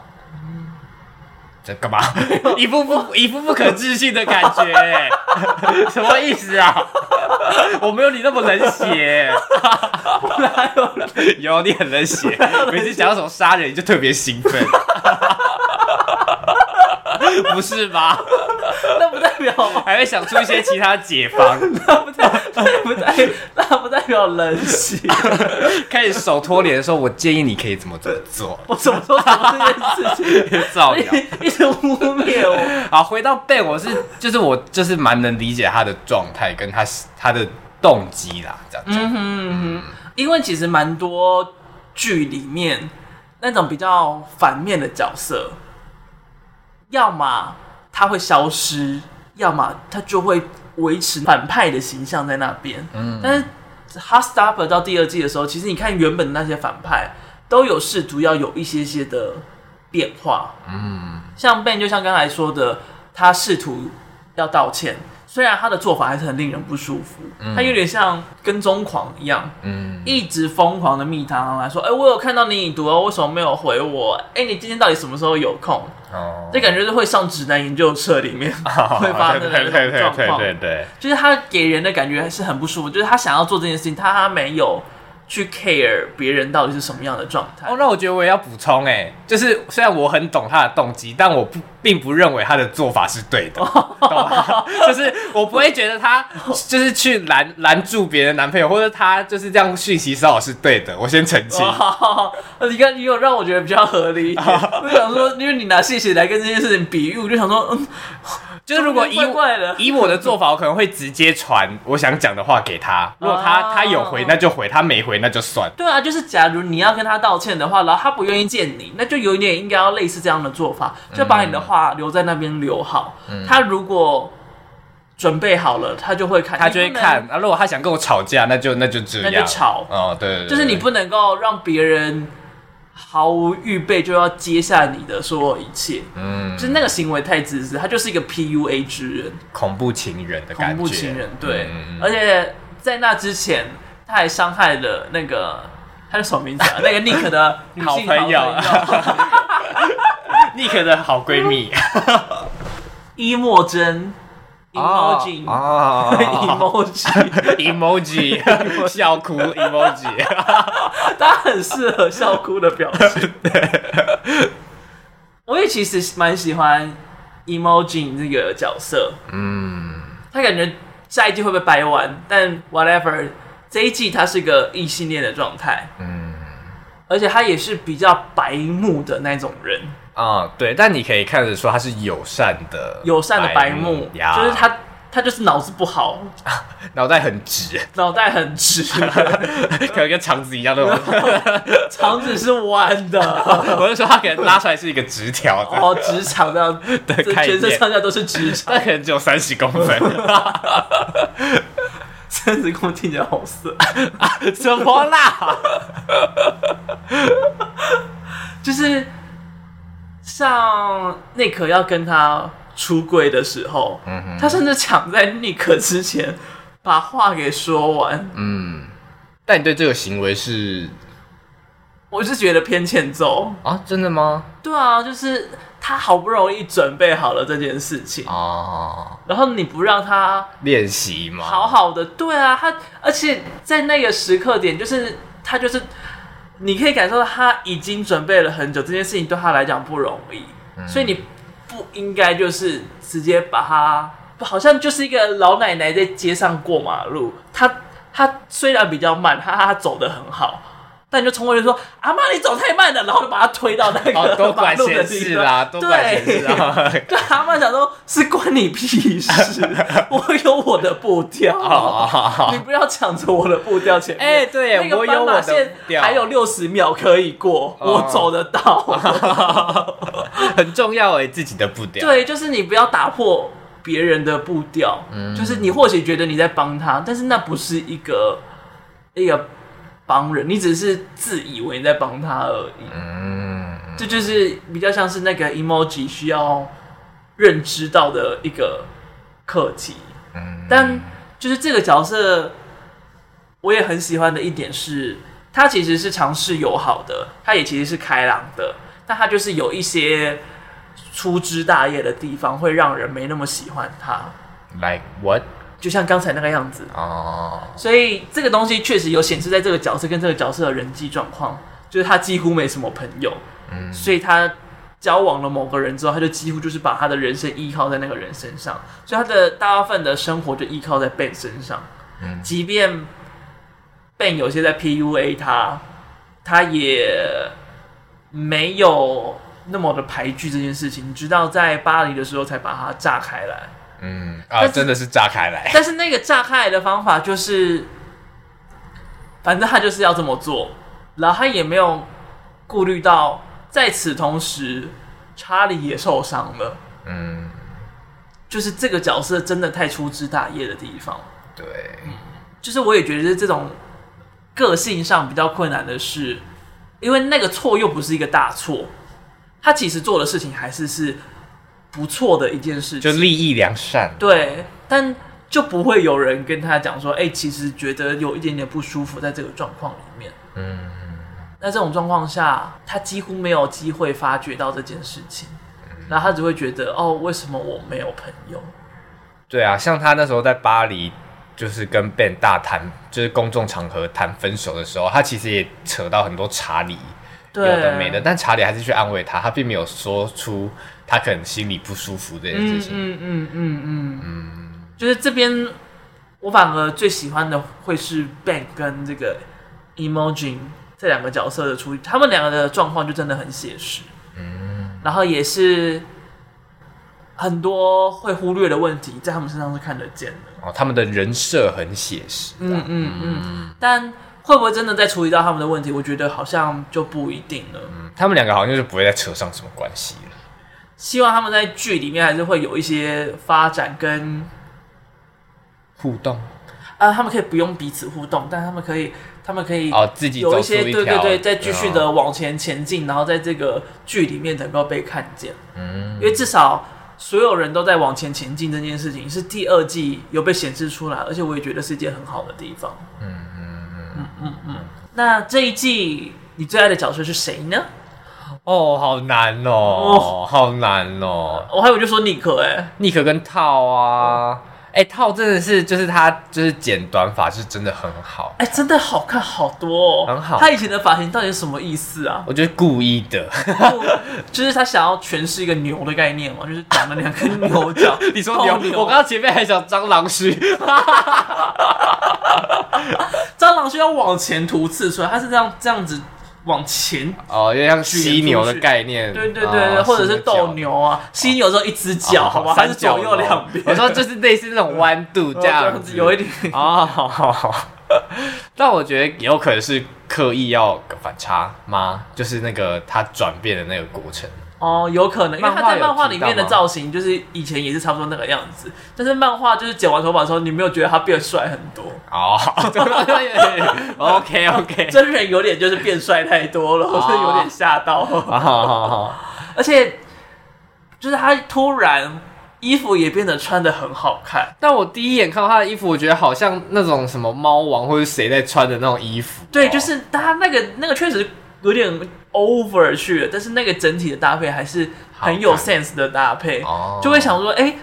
[SPEAKER 2] 在干嘛？一副不一副不可置信的感觉，什么意思啊？我没有你那么冷血，
[SPEAKER 1] 有？
[SPEAKER 2] 你很冷血，每次想到什么杀人你就特别兴奋，不是吧？
[SPEAKER 1] 那不代表
[SPEAKER 2] 还会想出一些其他解方，
[SPEAKER 1] 那不代那不代那不代表冷血。
[SPEAKER 2] 开始手脱脸的时候，我建议你可以怎么怎么做。
[SPEAKER 1] 我怎么说什么这件事情？
[SPEAKER 2] 造谣，
[SPEAKER 1] 一直污蔑我。
[SPEAKER 2] 好，回到 Ben，我是就是我就是蛮能理解他的状态跟他他的动机啦，这样子。嗯哼嗯
[SPEAKER 1] 哼，因为其实蛮多剧里面那种比较反面的角色，要么。他会消失，要么他就会维持反派的形象在那边。嗯，但是《Heartstopper》到第二季的时候，其实你看原本的那些反派都有试图要有一些些的变化。嗯，像 Ben 就像刚才说的，他试图要道歉。虽然他的做法还是很令人不舒服，嗯、他有点像跟踪狂一样，嗯，一直疯狂的密他来说，哎、欸，我有看到你已读哦，为什么没有回我？哎、欸，你今天到底什么时候有空？哦，这感觉是会上指南研究社里面、哦、会发生的状况，对对对对对对，就是他给人的感觉还是很不舒服，就是他想要做这件事情，他没有去 care 别人到底是什么样的状态。
[SPEAKER 2] 哦，那我觉得我也要补充，哎，就是虽然我很懂他的动机，但我不并不认为他的做法是对的，懂吗？就是我不会觉得他 就是去拦拦住别人男朋友，或者他就是这样讯息骚扰是对的。我先澄清。
[SPEAKER 1] 你看，你有让我觉得比较合理。我想说，因为你拿谢谢来跟这件事情比喻，我就想说，嗯。
[SPEAKER 2] 就是如果以以我的做法，我可能会直接传我想讲的话给他。如果他他有回，那就回；他没回，那就算。
[SPEAKER 1] 对啊，就是假如你要跟他道歉的话，然后他不愿意见你，那就有一点应该要类似这样的做法，就把你的话留在那边留好。嗯、他如果准备好了，他就会看，
[SPEAKER 2] 他就会看。啊，如果他想跟我吵架，那就那就这样，
[SPEAKER 1] 那就吵。
[SPEAKER 2] 哦，对，
[SPEAKER 1] 就是你不能够让别人。毫无预备就要接下你的所有一切，嗯，就是那个行为太自私，他就是一个 PUA 之人，
[SPEAKER 2] 恐怖情人的感觉，
[SPEAKER 1] 恐怖情人，对，嗯、而且在那之前，他还伤害了那个他叫什么名字啊？那个 Nick 的
[SPEAKER 2] 好朋友 ，Nick 的好闺蜜
[SPEAKER 1] 伊莫真。
[SPEAKER 2] emoji，emoji，emoji，笑哭 emoji，
[SPEAKER 1] 他很适合笑哭的表情。我也其实蛮喜欢 emoji 这个角色，嗯，他感觉下一季会不会掰弯？但 whatever，这一季他是个异性恋的状态，嗯，而且他也是比较白目的那种人。
[SPEAKER 2] 啊、嗯，对，但你可以看得出他是友善的，
[SPEAKER 1] 友善的白目，呀就是他，他就是脑子不好，
[SPEAKER 2] 脑袋很直，
[SPEAKER 1] 脑袋很直，
[SPEAKER 2] 可能跟肠子一样的，
[SPEAKER 1] 肠子是弯的。
[SPEAKER 2] 我就说他可能拉出来是一个直条，
[SPEAKER 1] 哦，直肠这样，对，全身上下都是直肠，
[SPEAKER 2] 但可能只有三十公分，
[SPEAKER 1] 三十公分听起来好色，
[SPEAKER 2] 怎么啦？
[SPEAKER 1] 就是。像内可要跟他出柜的时候，他甚至抢在内可之前把话给说完。
[SPEAKER 2] 嗯，但你对这个行为是，
[SPEAKER 1] 我是觉得偏欠揍
[SPEAKER 2] 啊？真的吗？
[SPEAKER 1] 对啊，就是他好不容易准备好了这件事情哦，然后你不让他
[SPEAKER 2] 练习吗？
[SPEAKER 1] 好好的，对啊，他而且在那个时刻点，就是他就是。你可以感受到他已经准备了很久，这件事情对他来讲不容易，嗯、所以你不应该就是直接把他，好像就是一个老奶奶在街上过马路，他他虽然比较慢，他他走得很好。那你就冲过去说：“阿妈，你走太慢了。”然后就把他推到那个马路的地方。对，对，阿妈想说：“是关你屁事，我有我的步调，你不要抢着我的步调前面。”哎，对，那个斑马线还有六十秒可以过，我走得到，
[SPEAKER 2] 很重要哎，自己的步调。
[SPEAKER 1] 对，就是你不要打破别人的步调，就是你或许觉得你在帮他，但是那不是一个一个。帮人，你只是自以为在帮他而已。嗯，这就是比较像是那个 emoji 需要认知到的一个课题。嗯，但就是这个角色，我也很喜欢的一点是，他其实是尝试友好的，他也其实是开朗的，但他就是有一些粗枝大叶的地方，会让人没那么喜欢他。
[SPEAKER 2] Like what?
[SPEAKER 1] 就像刚才那个样子。哦，所以这个东西确实有显示在这个角色跟这个角色的人际状况，就是他几乎没什么朋友，嗯，所以他交往了某个人之后，他就几乎就是把他的人生依靠在那个人身上，所以他的大部分的生活就依靠在 Ben 身上，嗯，即便 Ben 有些在 PUA 他，他也没有那么的排拒这件事情，直到在巴黎的时候才把它炸开来。
[SPEAKER 2] 嗯啊，真的是炸开来。
[SPEAKER 1] 但是那个炸开来的方法就是，反正他就是要这么做，然后他也没有顾虑到，在此同时，查理也受伤了。嗯，就是这个角色真的太粗枝大叶的地方。
[SPEAKER 2] 对，
[SPEAKER 1] 就是我也觉得这种个性上比较困难的是，因为那个错又不是一个大错，他其实做的事情还是是。不错的一件事情，
[SPEAKER 2] 就利益良善。
[SPEAKER 1] 对，但就不会有人跟他讲说，哎、欸，其实觉得有一点点不舒服，在这个状况里面。嗯，那这种状况下，他几乎没有机会发觉到这件事情，然后他只会觉得，哦，为什么我没有朋友？
[SPEAKER 2] 对啊，像他那时候在巴黎就是跟 Ben 大谈，就是公众场合谈分手的时候，他其实也扯到很多查理有的没的，但查理还是去安慰他，他并没有说出他可能心里不舒服这件事情。
[SPEAKER 1] 嗯嗯嗯嗯嗯，就是这边我反而最喜欢的会是 Ben 跟这个 Imogen 这两个角色的处理，他们两个的状况就真的很写实。嗯，然后也是。很多会忽略的问题，在他们身上是看得见的。
[SPEAKER 2] 哦，他们的人设很写实。
[SPEAKER 1] 嗯嗯嗯。但会不会真的在处理到他们的问题？我觉得好像就不一定了。
[SPEAKER 2] 嗯，他们两个好像就是不会再扯上什么关系了。
[SPEAKER 1] 希望他们在剧里面还是会有一些发展跟
[SPEAKER 2] 互动。
[SPEAKER 1] 啊，他们可以不用彼此互动，但他们可以，他们可以
[SPEAKER 2] 哦自己
[SPEAKER 1] 有一些对对对，再继续的往前前进，然后在这个剧里面能够被看见。嗯，因为至少。所有人都在往前前进，这件事情是第二季有被显示出来，而且我也觉得是一件很好的地方。嗯嗯嗯嗯。那这一季你最爱的角色是谁呢？
[SPEAKER 2] 哦，好难哦，哦好难哦。
[SPEAKER 1] 我还以为就说尼克哎，
[SPEAKER 2] 尼克跟套啊。哦哎、欸，套真的是，就是他，就是剪短发是真的很好。
[SPEAKER 1] 哎、欸，真的好看好多哦，
[SPEAKER 2] 很好。
[SPEAKER 1] 他以前的发型到底是什么意思啊？
[SPEAKER 2] 我觉得故意的，
[SPEAKER 1] 就是他想要诠释一个牛的概念嘛，就是长了两根牛角。
[SPEAKER 2] 你说牛？牛我刚刚前面还想蟑螂须，
[SPEAKER 1] 蟑螂需要往前突刺出来，它是这样这样子。往前
[SPEAKER 2] 哦，有点像犀牛的概念，
[SPEAKER 1] 对对对对，或者是斗牛啊，犀牛之后一只脚，好吧，还是左右两边。
[SPEAKER 2] 我说就是类似那种弯度 这样子，
[SPEAKER 1] 有一点
[SPEAKER 2] 哦，好好好。但我觉得也有可能是刻意要反差吗？就是那个它转变的那个过程。
[SPEAKER 1] 哦，有可能，因为他在漫画里面的造型就是以前也是差不多那个样子，但是漫画就是剪完头发的时候，你没有觉得他变帅很多
[SPEAKER 2] 哦。OK OK，
[SPEAKER 1] 真人有点就是变帅太多了，我是有点吓到。而且就是他突然衣服也变得穿的很好看，
[SPEAKER 2] 但我第一眼看到他的衣服，我觉得好像那种什么猫王或者谁在穿的那种衣服。
[SPEAKER 1] 对，就是他那个那个确实有点 over 去了，但是那个整体的搭配还是很有 sense 的搭配，就会想说，哎、欸，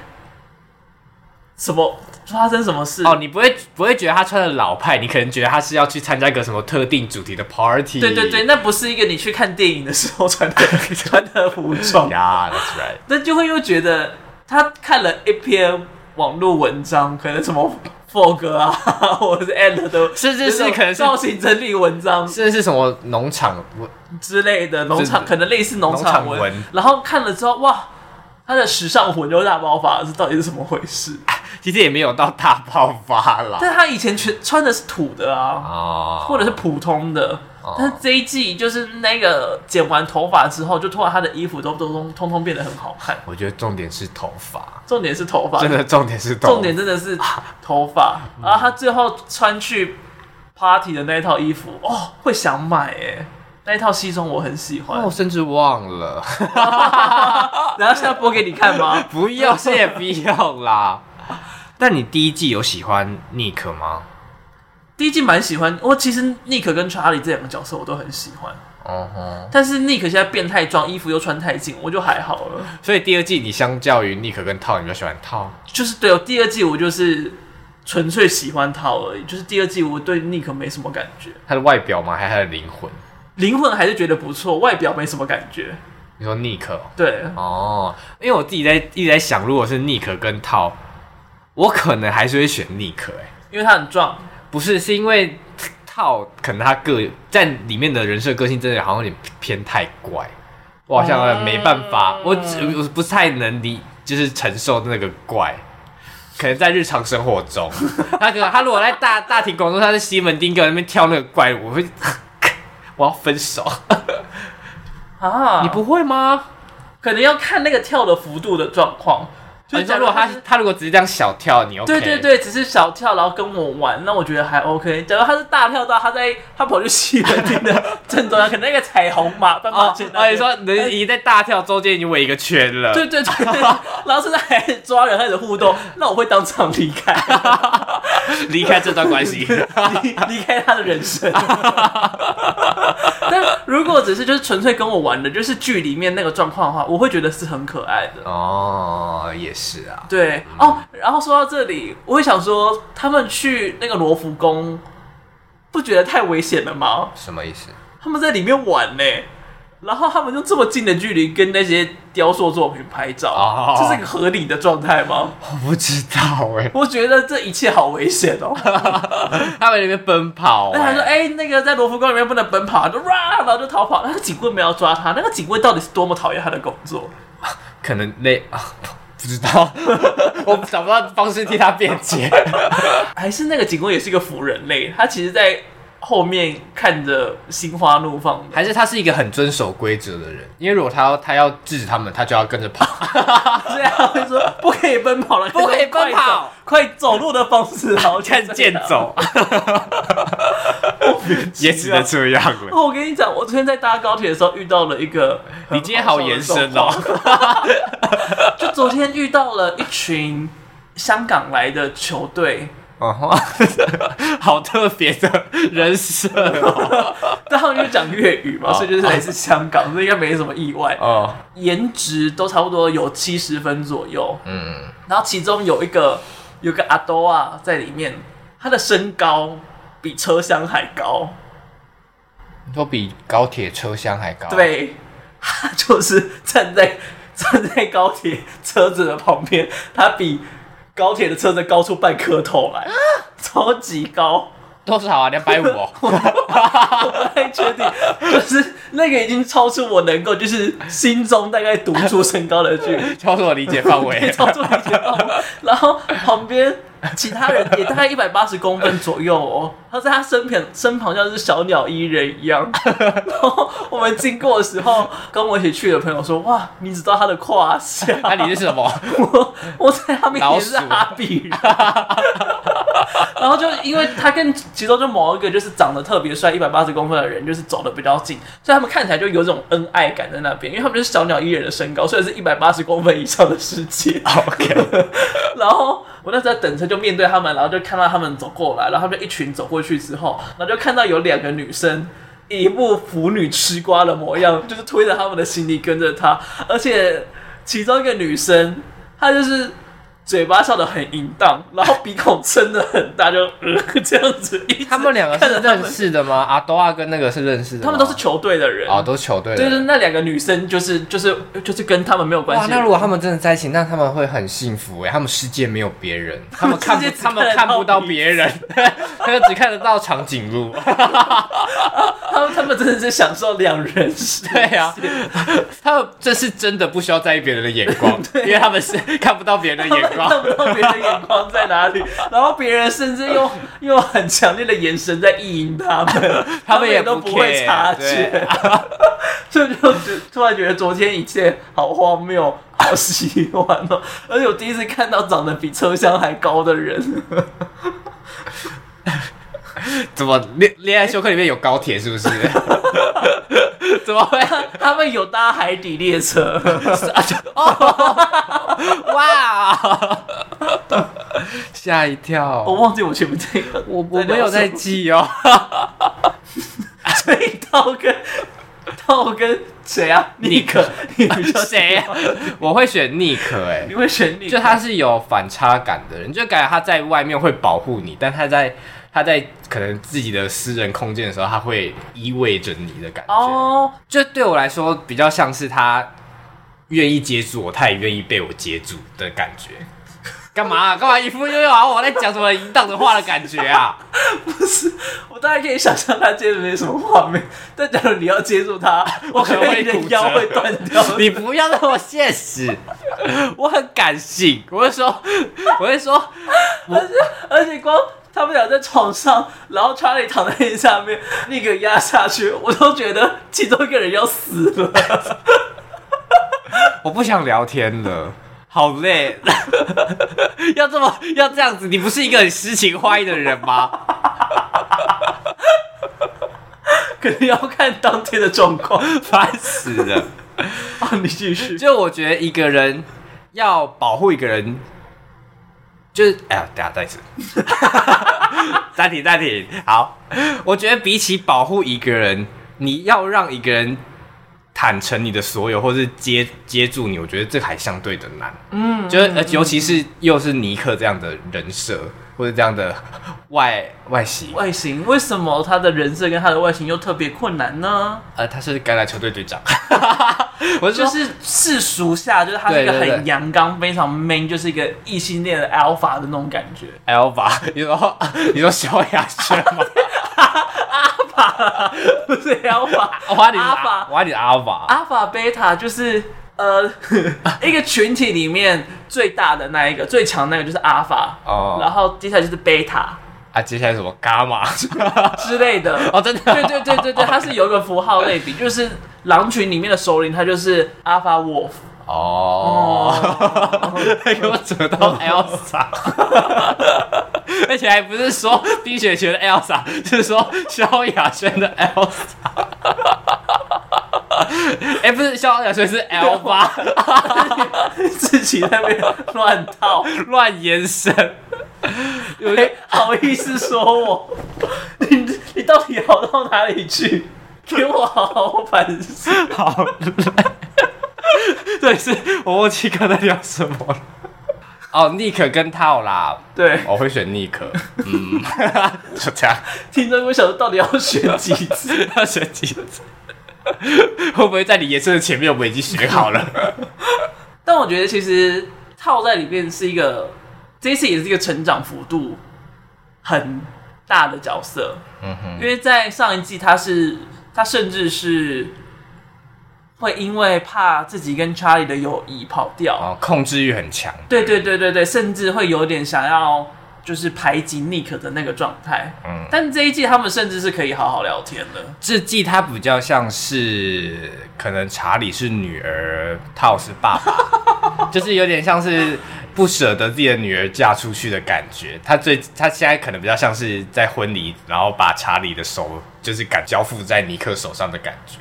[SPEAKER 1] 什么发生什么事？
[SPEAKER 2] 哦，你不会不会觉得他穿的老派，你可能觉得他是要去参加一个什么特定主题的 party。
[SPEAKER 1] 对对对，那不是一个你去看电影的时候穿的穿的服装。
[SPEAKER 2] Yeah, that's right。
[SPEAKER 1] 那就会又觉得他看了一篇网络文章，可能什么。霍哥啊，或者是 and 都
[SPEAKER 2] 是是是，可能是
[SPEAKER 1] 造型整理文章，
[SPEAKER 2] 甚至是什么农场文
[SPEAKER 1] 之类的农场，可能类似农场文。然后看了之后，哇，他的时尚魂又大爆发，这到底是怎么回事？
[SPEAKER 2] 其实也没有到大爆发啦，
[SPEAKER 1] 但他以前全穿的是土的啊，哦、或者是普通的。但是这一季就是那个剪完头发之后，就突然他的衣服都都通通通变得很好看。
[SPEAKER 2] 我觉得重点是头发，
[SPEAKER 1] 重点是头发，
[SPEAKER 2] 真的重点是
[SPEAKER 1] 重点真的是头发。然后他最后穿去 party 的那一套衣服，哦，会想买哎，那一套西装我很喜欢，
[SPEAKER 2] 我甚至忘了。
[SPEAKER 1] 然后现在播给你看吗？
[SPEAKER 2] 不要，现在不要啦。但你第一季有喜欢尼克吗？
[SPEAKER 1] 第一季蛮喜欢，我其实尼克跟查理这两个角色我都很喜欢。哦吼，但是尼克现在变态壮，衣服又穿太紧，我就还好了。
[SPEAKER 2] 所以第二季你相较于尼克跟套，你比较喜欢套？
[SPEAKER 1] 就是对哦，第二季我就是纯粹喜欢套而已。就是第二季我对尼克没什么感觉。
[SPEAKER 2] 他的外表吗？还是他的灵魂？
[SPEAKER 1] 灵魂还是觉得不错，外表没什么感觉。
[SPEAKER 2] 你说尼克？
[SPEAKER 1] 对
[SPEAKER 2] 哦，因为我自己在一直在想，如果是尼克跟套，我可能还是会选尼克哎，
[SPEAKER 1] 因为他很壮。
[SPEAKER 2] 不是，是因为套可能他个在里面的人设个性真的好像有点偏太怪，我好像没办法，我我不太能理，就是承受那个怪。可能在日常生活中，他可能他如果在大大庭广众，他在西门町跟那边跳那个怪，我会 我要分手啊！你不会吗？
[SPEAKER 1] 可能要看那个跳的幅度的状况。
[SPEAKER 2] 你说如果他他如果只是这样小跳，你 OK？
[SPEAKER 1] 对对对，只是小跳，然后跟我玩，那我觉得还 OK。假如他是大跳到他在他跑去西门町的正中央，可能那个彩虹马斑马线。
[SPEAKER 2] 哦，你说人已经在大跳中间已经围一个圈了。
[SPEAKER 1] 对对对，然后现在还抓人开始互动，那我会当场离开，离
[SPEAKER 2] 开这段关系，
[SPEAKER 1] 离离开他的人生。但如果只是就是纯粹跟我玩的，就是剧里面那个状况的话，我会觉得是很可爱的。
[SPEAKER 2] 哦，也是啊。
[SPEAKER 1] 对、嗯、哦，然后说到这里，我会想说，他们去那个罗浮宫，不觉得太危险了吗？
[SPEAKER 2] 什么意思？
[SPEAKER 1] 他们在里面玩呢。然后他们就这么近的距离跟那些雕塑作品拍照，哦、这是一个合理的状态吗？
[SPEAKER 2] 我不知道哎，
[SPEAKER 1] 我觉得这一切好危险哦。
[SPEAKER 2] 他们里面奔跑，
[SPEAKER 1] 那他说：“哎，那个在罗浮宫里面不能奔跑，就哇，然后就逃跑。那个警棍没有抓他，那个警卫到底是多么讨厌他的工作？
[SPEAKER 2] 可能那啊，不知道，我找不到方式替他辩解。
[SPEAKER 1] 还是那个警卫也是一个腐人类？他其实，在。”后面看着心花怒放，
[SPEAKER 2] 还是他是一个很遵守规则的人？因为如果他要他要制止他们，他就要跟着跑。
[SPEAKER 1] 这样会说不可以奔跑了，
[SPEAKER 2] 不可以奔跑，
[SPEAKER 1] 快走路的方式，然后
[SPEAKER 2] 看剑走。也只能这样了。
[SPEAKER 1] 我跟你讲，我昨天在搭高铁的时候遇到了一个，
[SPEAKER 2] 你今天好延伸哦。
[SPEAKER 1] 就昨天遇到了一群香港来的球队。
[SPEAKER 2] 哦，好特别的人设哦！
[SPEAKER 1] 但他们就讲粤语嘛，哦、所以就是来自香港，所以应该没什么意外。哦，颜值都差不多有七十分左右。嗯，然后其中有一个有个阿多啊在里面，他的身高比车厢还高，
[SPEAKER 2] 你说比高铁车厢还高？
[SPEAKER 1] 对，他就是站在站在高铁车子的旁边，他比。高铁的车子高出半颗头来，超级高，
[SPEAKER 2] 多少啊？两百五哦？
[SPEAKER 1] 我不太确定，就是那个已经超出我能够，就是心中大概读出身高的距离，
[SPEAKER 2] 超出我理解范围，
[SPEAKER 1] 超出理解范围。然后旁边。其他人也大概一百八十公分左右哦，他在他身边身旁像是小鸟依人一样。然后我们经过的时候，跟我一起去的朋友说：“哇，你知道他的胯下？
[SPEAKER 2] 那你是什么？
[SPEAKER 1] 我我在他面前是哈比人。然后就因为他跟其中就某一个就是长得特别帅，一百八十公分的人，就是走的比较近，所以他们看起来就有这种恩爱感在那边，因为他们就是小鸟依人的身高，所以是一百八十公分以上的世界。
[SPEAKER 2] OK，
[SPEAKER 1] 然后。我那时候等车，就面对他们，然后就看到他们走过来，然后就一群走过去之后，然后就看到有两个女生，一副腐女吃瓜的模样，就是推着他们的行李跟着他，而且其中一个女生，她就是。嘴巴笑得很淫荡，然后鼻孔撑得很大，就呃 这样子。
[SPEAKER 2] 他们两个是认识的吗？阿多啊跟那个是认识的，
[SPEAKER 1] 他们都是球队的人
[SPEAKER 2] 啊，都是球队。
[SPEAKER 1] 就是那两个女生，就是就是就是跟他们没有关系。
[SPEAKER 2] 那如果他们真的在一起，那他们会很幸福哎，他们世界没有别人，他们看不他们看不到别人，他们只看得到长颈鹿。
[SPEAKER 1] 他们他们真的是享受两人世界。
[SPEAKER 2] 对啊，他们这是真的不需要在意别人的眼光，因为他们是看不到别人的眼光。
[SPEAKER 1] 看不到别人的眼光在哪里，然后别人甚至用用很强烈的眼神在意淫他们，他们也都不会察觉，所以就突然觉得昨天一切好荒谬，好喜欢哦！而且我第一次看到长得比车厢还高的人，
[SPEAKER 2] 怎么恋恋爱修课里面有高铁是不是？
[SPEAKER 1] 怎么会？他们有搭海底列车？
[SPEAKER 2] 哦 哇！吓一跳！
[SPEAKER 1] 我忘记我前面这个，
[SPEAKER 2] 我我没有在记哦。
[SPEAKER 1] 所以道跟道跟谁啊？尼克，你
[SPEAKER 2] 谁啊？我会选尼克，哎，
[SPEAKER 1] 你会选尼克？
[SPEAKER 2] 就他是有反差感的人，就感觉他在外面会保护你，但他在。他在可能自己的私人空间的时候，他会依偎着你的感觉。哦，就对我来说，比较像是他愿意接住我，他也愿意被我接住的感觉。干嘛啊？干嘛一副又要我在讲什么淫荡的话的感觉啊？
[SPEAKER 1] 不是，我大概可以想象他接着没什么画面。但假如你要接住他，我可能会腰会断掉。
[SPEAKER 2] 你不要那么现实，我很感性。我会说，我会说，
[SPEAKER 1] 而且而且光。他们俩在床上，然后查理躺在那下面，那个压下去，我都觉得其中一个人要死了。
[SPEAKER 2] 我不想聊天了，好累。要这么要这样子？你不是一个很诗情画意的人吗？
[SPEAKER 1] 可能要看当天的状况，
[SPEAKER 2] 烦死了。
[SPEAKER 1] 啊，你继续。
[SPEAKER 2] 就我觉得一个人要保护一个人。就是，哎呀，等下再次，暂停暂停。好，我觉得比起保护一个人，你要让一个人坦诚你的所有，或是接接住你，我觉得这还相对的难。嗯，就是呃，尤其是又是尼克这样的人设。或者这样的 外外形，
[SPEAKER 1] 外形为什么他的人设跟他的外形又特别困难呢？
[SPEAKER 2] 呃，他是橄榄球队队长，
[SPEAKER 1] 我就是世俗下，就是他是一个很阳刚、非常 man，就是一个异性恋的 alpha 的那种感觉。
[SPEAKER 2] alpha，你说你说萧亚轩吗？
[SPEAKER 1] 阿法不是 alpha，
[SPEAKER 2] 我喊你阿法，我喊你阿法，
[SPEAKER 1] 阿法贝塔就是。呃，一个群体里面最大的那一个最强那个就是阿尔法哦，然后接下来就是贝塔
[SPEAKER 2] 啊，接下来什么伽马？
[SPEAKER 1] 之类的。
[SPEAKER 2] 哦，真的，
[SPEAKER 1] 对对对对对，它是有一个符号类比，就是狼群里面的首领，它就是阿尔法 wolf
[SPEAKER 2] 哦，还给我扯到 Elsa，而且还不是说冰雪学的 Elsa，是说萧亚轩的 Elsa。哎，欸、不是，萧亚轩是 L 八，
[SPEAKER 1] 自己在那边乱套、
[SPEAKER 2] 乱延伸，
[SPEAKER 1] 有点好意思说我？你你到底好到哪里去？给我好好反思。
[SPEAKER 2] 好，对，是我忘记刚才聊什么了。哦，尼克跟套啦，
[SPEAKER 1] 对，
[SPEAKER 2] 我会选尼克。嗯，就 这样。
[SPEAKER 1] 听众会想说，到底要选几次？
[SPEAKER 2] 要选几次？会不会在你颜色的前面我们已经学好了？
[SPEAKER 1] 但我觉得其实套在里面是一个，这一次也是一个成长幅度很大的角色。嗯哼，因为在上一季他是他甚至是会因为怕自己跟查理的友谊跑掉，
[SPEAKER 2] 哦，控制欲很强。
[SPEAKER 1] 对对对对对，甚至会有点想要。就是排挤尼克的那个状态，嗯，但这一季他们甚至是可以好好聊天的。
[SPEAKER 2] 这季他比较像是可能查理是女儿，套是爸爸，就是有点像是不舍得自己的女儿嫁出去的感觉。他最他现在可能比较像是在婚礼，然后把查理的手就是敢交付在尼克手上的感觉，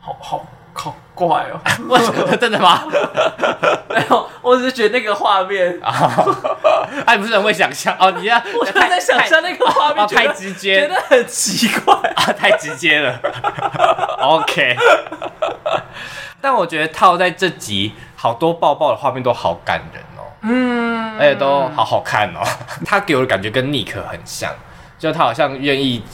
[SPEAKER 1] 好好。好怪哦！
[SPEAKER 2] 为什么？真的吗？
[SPEAKER 1] 没有，我只是觉得那个画面 啊，
[SPEAKER 2] 哎，不是很会想象哦。你要，
[SPEAKER 1] 我就在想象那个画面，
[SPEAKER 2] 太直接，
[SPEAKER 1] 觉得很奇怪
[SPEAKER 2] 啊，太直接了。OK，但我觉得套在这集，好多抱抱的画面都好感人哦。嗯，而且都好好看哦。他给我的感觉跟尼克很像，就他好像愿意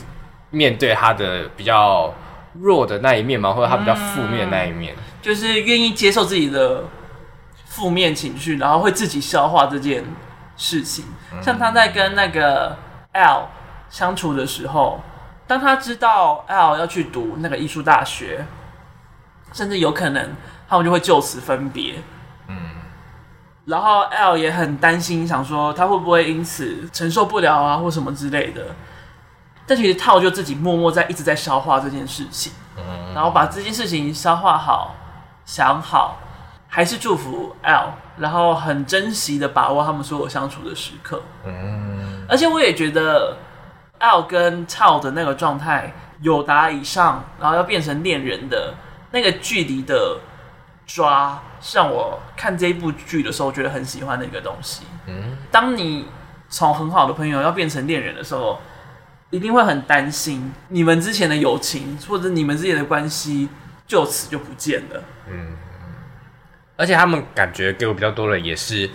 [SPEAKER 2] 面对他的比较。弱的那一面嘛，或者他比较负面的那一面，嗯、
[SPEAKER 1] 就是愿意接受自己的负面情绪，然后会自己消化这件事情。嗯、像他在跟那个 L 相处的时候，当他知道 L 要去读那个艺术大学，甚至有可能他们就会就此分别。嗯，然后 L 也很担心，想说他会不会因此承受不了啊，或什么之类的。但其实套就自己默默在一直在消化这件事情，嗯，然后把这件事情消化好，想好，还是祝福 L，然后很珍惜的把握他们所有相处的时刻，嗯，而且我也觉得 L 跟套的那个状态有达以上，然后要变成恋人的那个距离的抓，是让我看这一部剧的时候觉得很喜欢的一个东西，嗯，当你从很好的朋友要变成恋人的时候。一定会很担心你们之前的友情或者你们之间的关系就此就不见了。嗯，
[SPEAKER 2] 而且他们感觉给我比较多的也是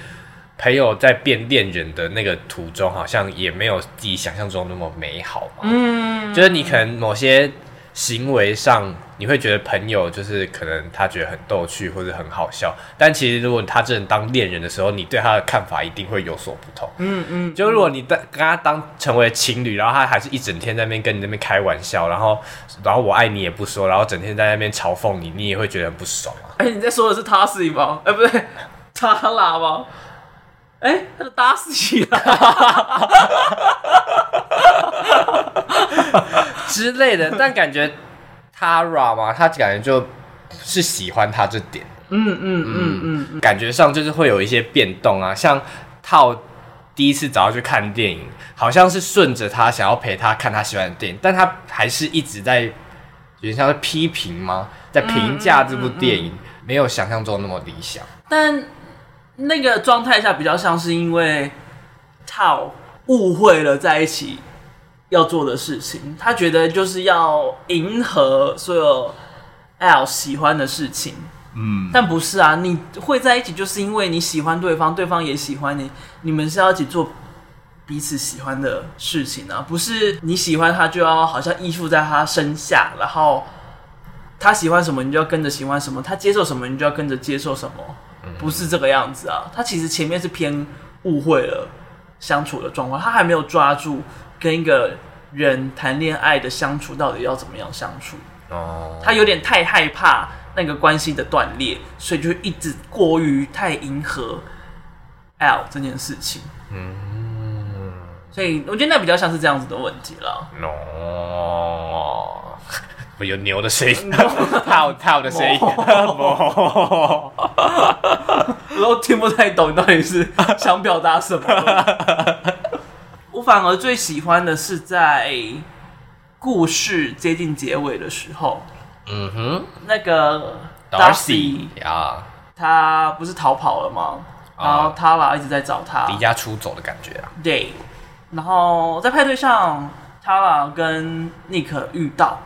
[SPEAKER 2] 朋友在变恋人的那个途中，好像也没有自己想象中那么美好嘛。嗯，就是你可能某些。行为上，你会觉得朋友就是可能他觉得很逗趣或者很好笑，但其实如果他真的当恋人的时候，你对他的看法一定会有所不同。嗯嗯，就如果你跟他当成为情侣，然后他还是一整天在那边跟你那边开玩笑，然后然后我爱你也不说，然后整天在那边嘲讽你，你也会觉得很不爽啊。
[SPEAKER 1] 哎、欸，你在说的是他是吗？哎、欸，不对，他喇吗？哎、欸，他是打死你了。
[SPEAKER 2] 之类的，但感觉 Tara 嘛，他感觉就是喜欢他这点，嗯嗯嗯嗯，感觉上就是会有一些变动啊，像套第一次找他去看电影，好像是顺着他想要陪他看他喜欢的电影，但他还是一直在有点像是批评吗？在评价这部电影，没有想象中那么理想。
[SPEAKER 1] 但那个状态下比较像是因为套误会了在一起。要做的事情，他觉得就是要迎合所有 L 喜欢的事情。嗯，但不是啊，你会在一起就是因为你喜欢对方，对方也喜欢你，你们是要一起做彼此喜欢的事情啊，不是你喜欢他就要好像依附在他身下，然后他喜欢什么你就要跟着喜欢什么，他接受什么你就要跟着接受什么，不是这个样子啊。他其实前面是偏误会了相处的状况，他还没有抓住。跟一个人谈恋爱的相处到底要怎么样相处？哦，他有点太害怕那个关系的断裂，所以就一直过于太迎合 L 这件事情。嗯，所以我觉得那比较像是这样子的问题了。
[SPEAKER 2] 哦，我有牛的声音，套套的声音，我
[SPEAKER 1] 都听不太懂你到底是想表达什么。我反而最喜欢的是在故事接近结尾的时候，嗯哼，那个 Darcy 啊，他不是逃跑了吗？然后 Tara 一直在找他，
[SPEAKER 2] 离家出走的感觉啊。
[SPEAKER 1] 对，然后在派对上，Tara 跟 Nick 遇到，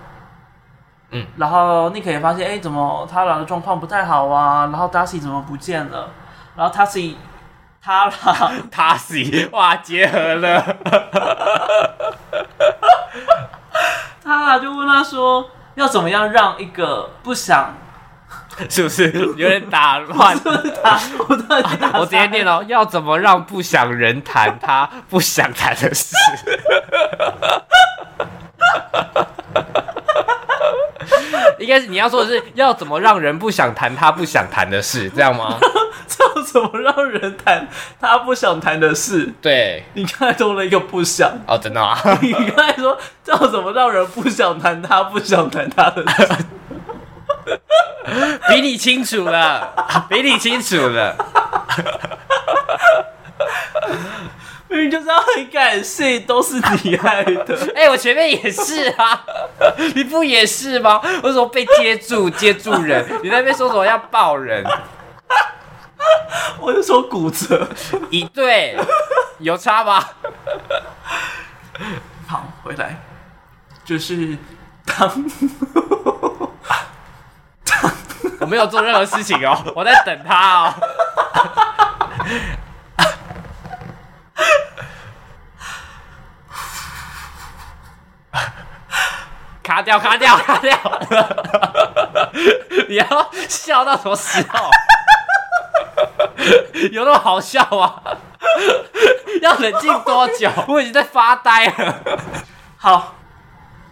[SPEAKER 1] 嗯，然后 Nick 也发现，哎，怎么 Tara 的状况不太好啊？然后 Darcy 怎么不见了？然后 Darcy 他啦，
[SPEAKER 2] 他西哇，结合了。
[SPEAKER 1] 他啦就问他说，要怎么样让一个不想，
[SPEAKER 2] 是不是有点打乱？
[SPEAKER 1] 打我的打，
[SPEAKER 2] 我直接念哦，要怎么让不想人谈他不想谈的事？应该是你要说的是，要怎么让人不想谈他不想谈的事，这样吗？
[SPEAKER 1] 要怎么让人谈他不想谈的事？
[SPEAKER 2] 对，
[SPEAKER 1] 你刚才多了一个不想
[SPEAKER 2] 哦，真的吗？
[SPEAKER 1] 你刚才说要怎么让人不想谈他不想谈他的事？
[SPEAKER 2] 比你清楚了，比你清楚了。
[SPEAKER 1] 明明就是要很感性，都是你害的。
[SPEAKER 2] 哎、欸，我前面也是啊，你不也是吗？为什么被接住接住人？你那边说什么要抱人？
[SPEAKER 1] 我就说骨折，
[SPEAKER 2] 一对有差吗？
[SPEAKER 1] 好，回来就是当
[SPEAKER 2] 当我没有做任何事情哦，我在等他哦。卡掉，卡掉，卡掉！你要笑到什么时候？有那么好笑啊？要冷静多久？我已经在发呆了。
[SPEAKER 1] 好，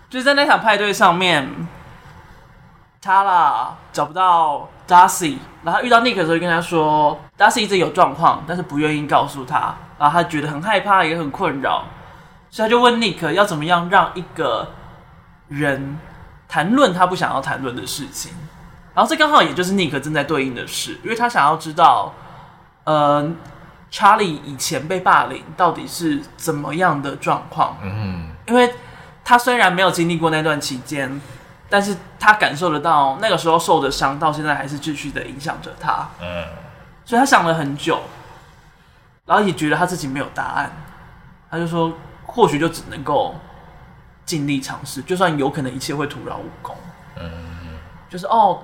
[SPEAKER 1] 就在那场派对上面，他啦找不到 Darcy，然后遇到 Nick 的时候，就跟他说，Darcy 一直有状况，但是不愿意告诉他，然后他觉得很害怕，也很困扰，所以他就问 Nick 要怎么样让一个人谈论他不想要谈论的事情。然后这刚好也就是 Nick 正在对应的事，因为他想要知道，呃，查理以前被霸凌到底是怎么样的状况。嗯，因为他虽然没有经历过那段期间，但是他感受得到那个时候受的伤，到现在还是继续的影响着他。嗯，所以他想了很久，然后也觉得他自己没有答案，他就说，或许就只能够尽力尝试，就算有可能一切会徒劳无功。嗯，就是哦。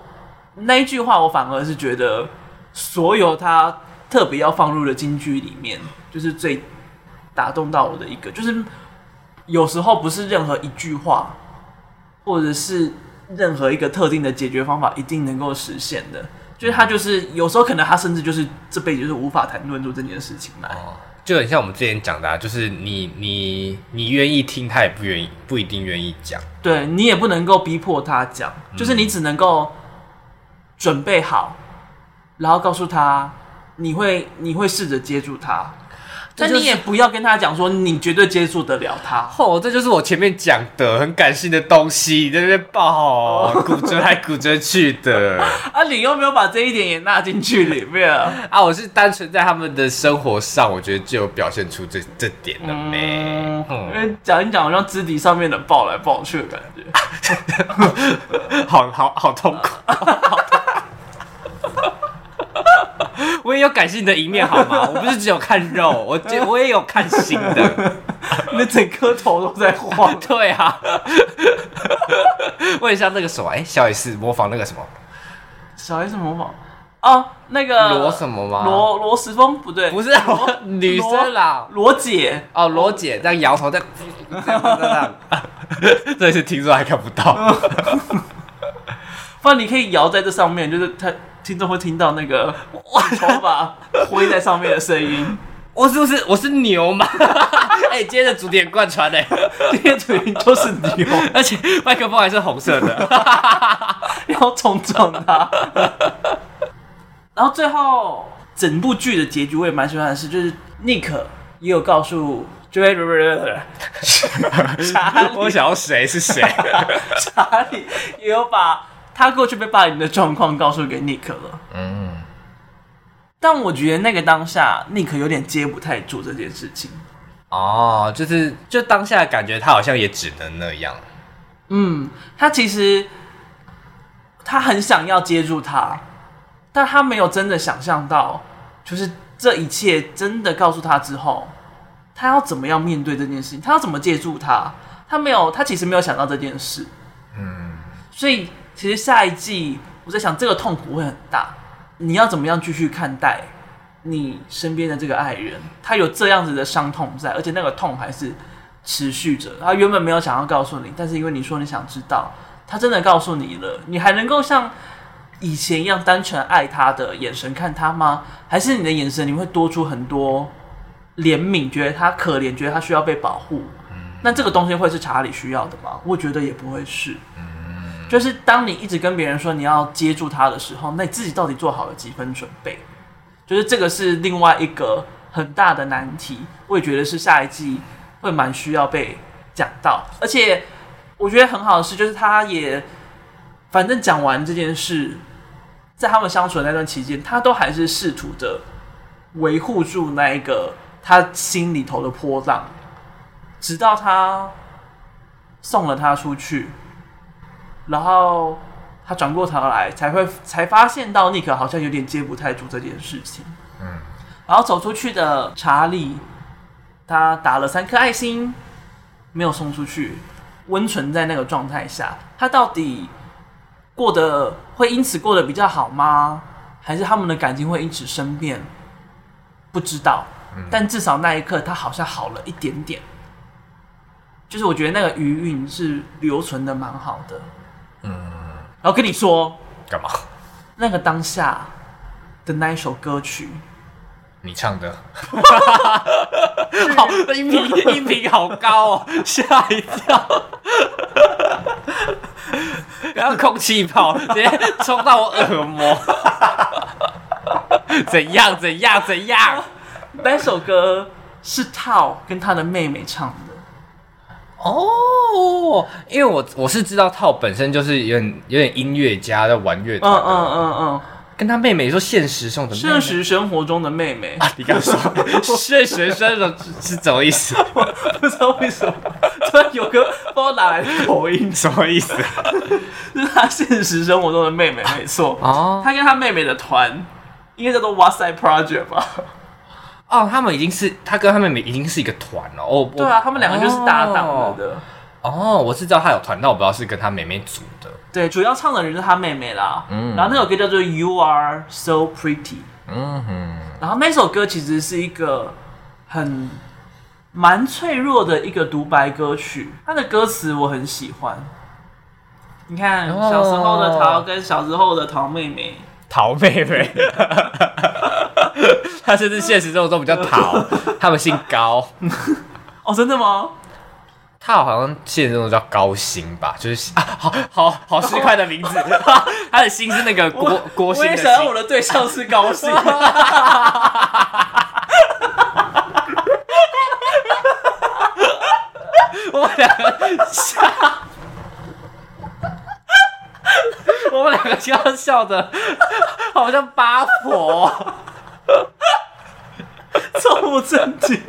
[SPEAKER 1] 那一句话，我反而是觉得，所有他特别要放入的金句里面，就是最打动到我的一个。就是有时候不是任何一句话，或者是任何一个特定的解决方法一定能够实现的。就是他就是有时候可能他甚至就是这辈子就是无法谈论出这件事情来。哦，
[SPEAKER 2] 就很像我们之前讲的，啊，就是你你你愿意听，他也不愿意，不一定愿意讲。
[SPEAKER 1] 对，你也不能够逼迫他讲，就是你只能够。准备好，然后告诉他，你会你会试着接住他，但你也不要跟他讲说你绝对接住得了他。
[SPEAKER 2] 哦，这就是我前面讲的很感性的东西，在那边抱，骨折来骨折去的。
[SPEAKER 1] 啊，你又没有把这一点也纳进去里面
[SPEAKER 2] 啊？我是单纯在他们的生活上，我觉得就有表现出这这点了没？
[SPEAKER 1] 嗯嗯、因为讲一讲，好像肢体上面的抱来抱去的感觉，
[SPEAKER 2] 好好好痛苦。好 我也有感性的一面，好吗？我不是只有看肉，我我也有看心的。
[SPEAKER 1] 你的整颗头都在晃。
[SPEAKER 2] 对啊，问一下那个什么？哎、欸，小 S 模仿那个什么？
[SPEAKER 1] 小 S 模仿哦，那个
[SPEAKER 2] 罗什么吗？
[SPEAKER 1] 罗罗时丰不对，
[SPEAKER 2] 不是罗女生啦，
[SPEAKER 1] 罗姐
[SPEAKER 2] 哦，罗姐这样摇头，这样这样这样，这是听说还看不到。
[SPEAKER 1] 不然你可以摇在这上面，就是他听众会听到那个头发挥在上面的声音。
[SPEAKER 2] 我是不是我是牛嘛？哎、欸，今天的主题贯穿嘞，
[SPEAKER 1] 今天主题就是牛，
[SPEAKER 2] 而且麦克风还是红色的，
[SPEAKER 1] 要冲撞他。然后最后整部剧的结局我也蛮喜欢的是，就是 Nick 也有告诉，就会查理，
[SPEAKER 2] 我想要谁是谁？
[SPEAKER 1] 查理也有把。他过去被霸凌的状况告诉给尼克了，嗯，但我觉得那个当下尼克有点接不太住这件事情，
[SPEAKER 2] 哦，就是就当下感觉他好像也只能那样，
[SPEAKER 1] 嗯，他其实他很想要接住他，但他没有真的想象到，就是这一切真的告诉他之后，他要怎么样面对这件事情，他要怎么接住他，他没有，他其实没有想到这件事，嗯，所以。其实下一季，我在想这个痛苦会很大。你要怎么样继续看待你身边的这个爱人？他有这样子的伤痛在，而且那个痛还是持续着。他原本没有想要告诉你，但是因为你说你想知道，他真的告诉你了。你还能够像以前一样单纯爱他的眼神看他吗？还是你的眼神你会多出很多怜悯，觉得他可怜，觉得他需要被保护？那这个东西会是查理需要的吗？我觉得也不会是。就是当你一直跟别人说你要接住他的时候，那你自己到底做好了几分准备？就是这个是另外一个很大的难题，我也觉得是下一季会蛮需要被讲到。而且我觉得很好的是，就是他也反正讲完这件事，在他们相处的那段期间，他都还是试图的维护住那一个他心里头的波浪，直到他送了他出去。然后他转过头来，才会才发现到尼克好像有点接不太住这件事情。嗯，然后走出去的查理，他打了三颗爱心，没有送出去，温存在那个状态下，他到底过得会因此过得比较好吗？还是他们的感情会因此生变？不知道。但至少那一刻，他好像好了一点点。就是我觉得那个余韵是留存的蛮好的。嗯，然后跟你说
[SPEAKER 2] 干嘛？
[SPEAKER 1] 那个当下的那一首歌曲，
[SPEAKER 2] 你唱的，好，音频音频好高哦，吓一跳，然后空气炮直接冲到我耳膜，怎样怎样怎样？
[SPEAKER 1] 那首歌是 Tao 跟他的妹妹唱的。
[SPEAKER 2] 哦，因为我我是知道套本身就是有点有点音乐家在玩乐团，嗯嗯嗯嗯，跟他妹妹说现实中的妹
[SPEAKER 1] 妹，现实生活中的妹妹。
[SPEAKER 2] 啊，你刚说现实生活是怎么意思？
[SPEAKER 1] 不知道为什么突然有个不知道哪来的口音，
[SPEAKER 2] 什么意思？
[SPEAKER 1] 就是他现实生活中的妹妹，没错。哦，他跟他妹妹的团应该叫做哇塞 Project 吧。
[SPEAKER 2] 哦，他们已经是他跟他妹妹已经是一个团了哦。
[SPEAKER 1] 对啊，他们两个就是搭档了的。
[SPEAKER 2] 哦，我是知道他有团，但我不知道是跟他妹妹组的。
[SPEAKER 1] 对，主要唱的人是他妹妹啦。嗯。然后那首歌叫做《You Are So Pretty》。嗯哼。然后那首歌其实是一个很蛮脆弱的一个独白歌曲，它的歌词我很喜欢。你看，小时候的桃跟小时候的桃妹妹。
[SPEAKER 2] 桃妹妹。他甚至现实中比较讨，他们姓高。
[SPEAKER 1] 哦，真的吗？
[SPEAKER 2] 他好像现实中叫高薪吧，就是啊，好好好市侩的名字。他的薪是那个郭郭薪。我也
[SPEAKER 1] 想要我的对象是高薪。
[SPEAKER 2] 我们两个笑，我们两个笑笑的，好像八婆。
[SPEAKER 1] 超不正经。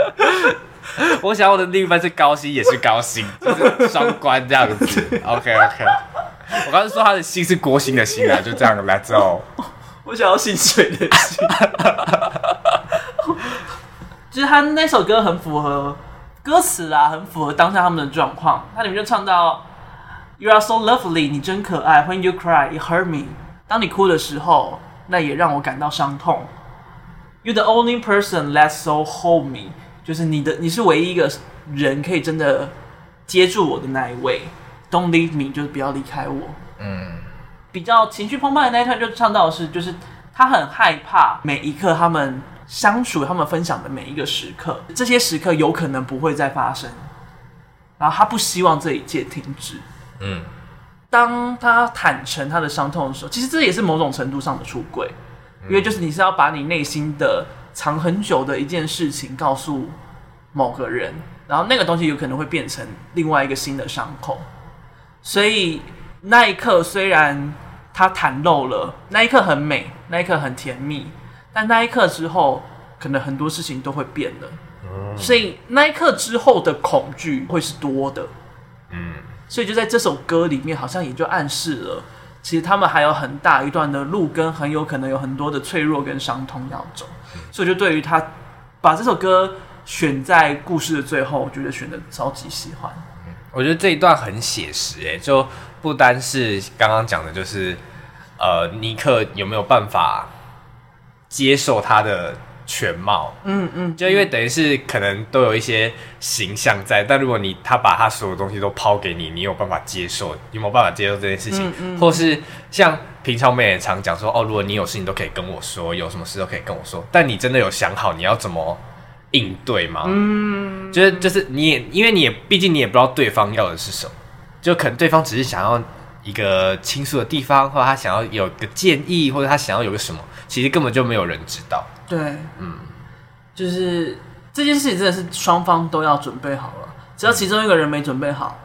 [SPEAKER 2] 我想我的另一半是高薪，也是高薪，就是双关这样子。OK OK。我刚才说他的薪是国薪的薪啊，就这样来走。
[SPEAKER 1] 我想要薪水的薪。就是他那首歌很符合歌词啊，很符合当下他们的状况。它里面就唱到 “You are so lovely”，你真可爱。When you cry, it hurt me。当你哭的时候，那也让我感到伤痛。You're the only person that so hold me，就是你的，你是唯一一个人可以真的接住我的那一位。Don't leave me，就是不要离开我。嗯，比较情绪澎湃的那一段就唱到的是，就是他很害怕每一刻他们相处、他们分享的每一个时刻，这些时刻有可能不会再发生，然后他不希望这一切停止。嗯，当他坦诚他的伤痛的时候，其实这也是某种程度上的出柜，因为就是你是要把你内心的藏很久的一件事情告诉某个人，然后那个东西有可能会变成另外一个新的伤口。所以那一刻，虽然他袒露了，那一刻很美，那一刻很甜蜜，但那一刻之后，可能很多事情都会变了。嗯。所以那一刻之后的恐惧会是多的。嗯。所以就在这首歌里面，好像也就暗示了，其实他们还有很大一段的路，跟很有可能有很多的脆弱跟伤痛要走。所以就对于他把这首歌选在故事的最后，我觉得选的超级喜欢。
[SPEAKER 2] 我觉得这一段很写实，诶，就不单是刚刚讲的，就是呃，尼克有没有办法接受他的全貌？嗯嗯，就因为等于是可能都有一些形象在，但如果你他把他所有东西都抛给你，你有办法接受？你有没有办法接受这件事情？嗯嗯，或是像平常我们也常讲说，哦，如果你有事情都可以跟我说，有什么事都可以跟我说，但你真的有想好你要怎么？应对吗？嗯，就是就是你也，因为你也毕竟你也不知道对方要的是什么，就可能对方只是想要一个倾诉的地方，或者他想要有个建议，或者他想要有个什么，其实根本就没有人知道。
[SPEAKER 1] 对，嗯，就是这件事情真的是双方都要准备好了，只要其中一个人没准备好，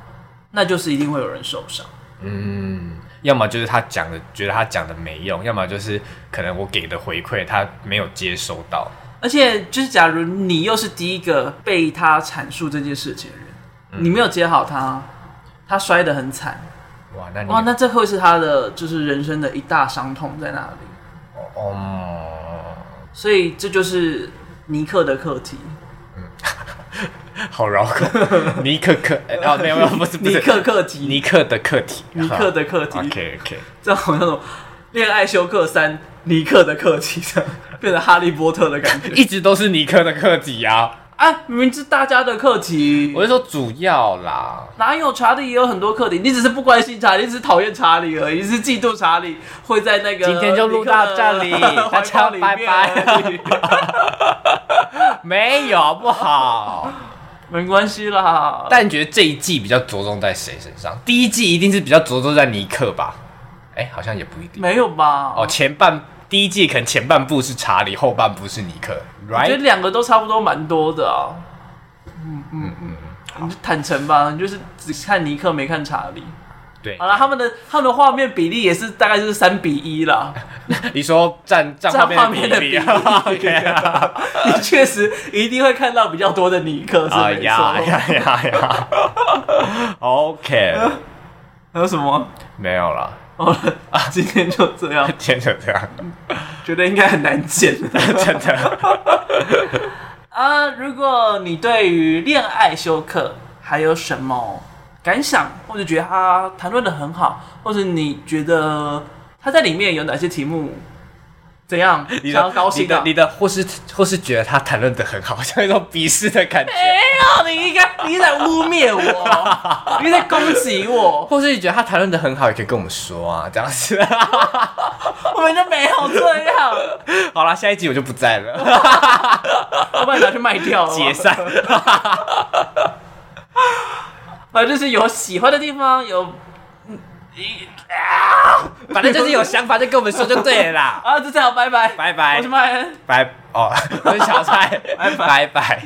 [SPEAKER 1] 那就是一定会有人受伤。
[SPEAKER 2] 嗯，要么就是他讲的觉得他讲的没用，要么就是可能我给的回馈他没有接收到。
[SPEAKER 1] 而且，就是假如你又是第一个被他阐述这件事情的人，嗯、你没有接好他，他摔得很惨，哇，那哇，那这会是他的就是人生的一大伤痛在哪里？哦，嗯、所以这就是尼克的课题。
[SPEAKER 2] 嗯，好绕口，尼克课，哦，没有没有，不是
[SPEAKER 1] 尼克课题，
[SPEAKER 2] 尼克的课题，
[SPEAKER 1] 尼克的课题。
[SPEAKER 2] OK OK，
[SPEAKER 1] 这好像那种恋爱休克三。尼克的课题，这样变成哈利波特的感觉，
[SPEAKER 2] 一直都是尼克的课题啊！
[SPEAKER 1] 啊，明明是大家的课题，
[SPEAKER 2] 我是说主要啦。
[SPEAKER 1] 哪有查理也有很多课题？你只是不关心查理，你只是讨厌查理而已，你是嫉妒查理会在那个
[SPEAKER 2] 今天就录到这里，大家拜拜。没有不好，
[SPEAKER 1] 没关系啦。
[SPEAKER 2] 但你觉得这一季比较着重在谁身上？第一季一定是比较着重在尼克吧？哎，好像也不一定，
[SPEAKER 1] 没有吧？
[SPEAKER 2] 哦，前半第一季可能前半部是查理，后半部是尼克，right?
[SPEAKER 1] 我觉得两个都差不多，蛮多的啊。嗯嗯嗯，你就坦诚吧，你就是只看尼克，没看查理。
[SPEAKER 2] 对，
[SPEAKER 1] 好了，他们的他们的画面比例也是大概就是三比一啦。
[SPEAKER 2] 你说占占画面的比例，
[SPEAKER 1] 你确实一定会看到比较多的尼克，是没错。呀呀呀呀
[SPEAKER 2] ！OK，
[SPEAKER 1] 还有什么？
[SPEAKER 2] 没有了。
[SPEAKER 1] 啊，今天就这样，
[SPEAKER 2] 今天就这样，
[SPEAKER 1] 觉得应该很难剪，
[SPEAKER 2] 真的。
[SPEAKER 1] 啊，如果你对于恋爱休克还有什么感想，或者觉得他谈论的很好，或者你觉得他在里面有哪些题目？怎样？你的高兴的，
[SPEAKER 2] 你的，你的，或是或是觉得他谈论的很好，像一种鄙视的感觉。
[SPEAKER 1] 没有，你应该你在污蔑我，你在攻击我，
[SPEAKER 2] 或是你觉得他谈论的很好，也可以跟我们说啊，这样子。
[SPEAKER 1] 我们就没有这样。
[SPEAKER 2] 好了，下一集我就不在了，
[SPEAKER 1] 我把你拿去卖掉了，
[SPEAKER 2] 解散。
[SPEAKER 1] 反正就是有喜欢的地方，有。
[SPEAKER 2] 反正就是有想法就跟我们说就对了啦。
[SPEAKER 1] 啊，就这样，拜拜，
[SPEAKER 2] 拜拜，
[SPEAKER 1] 我是麦恩，
[SPEAKER 2] 拜哦，我是小蔡，拜拜。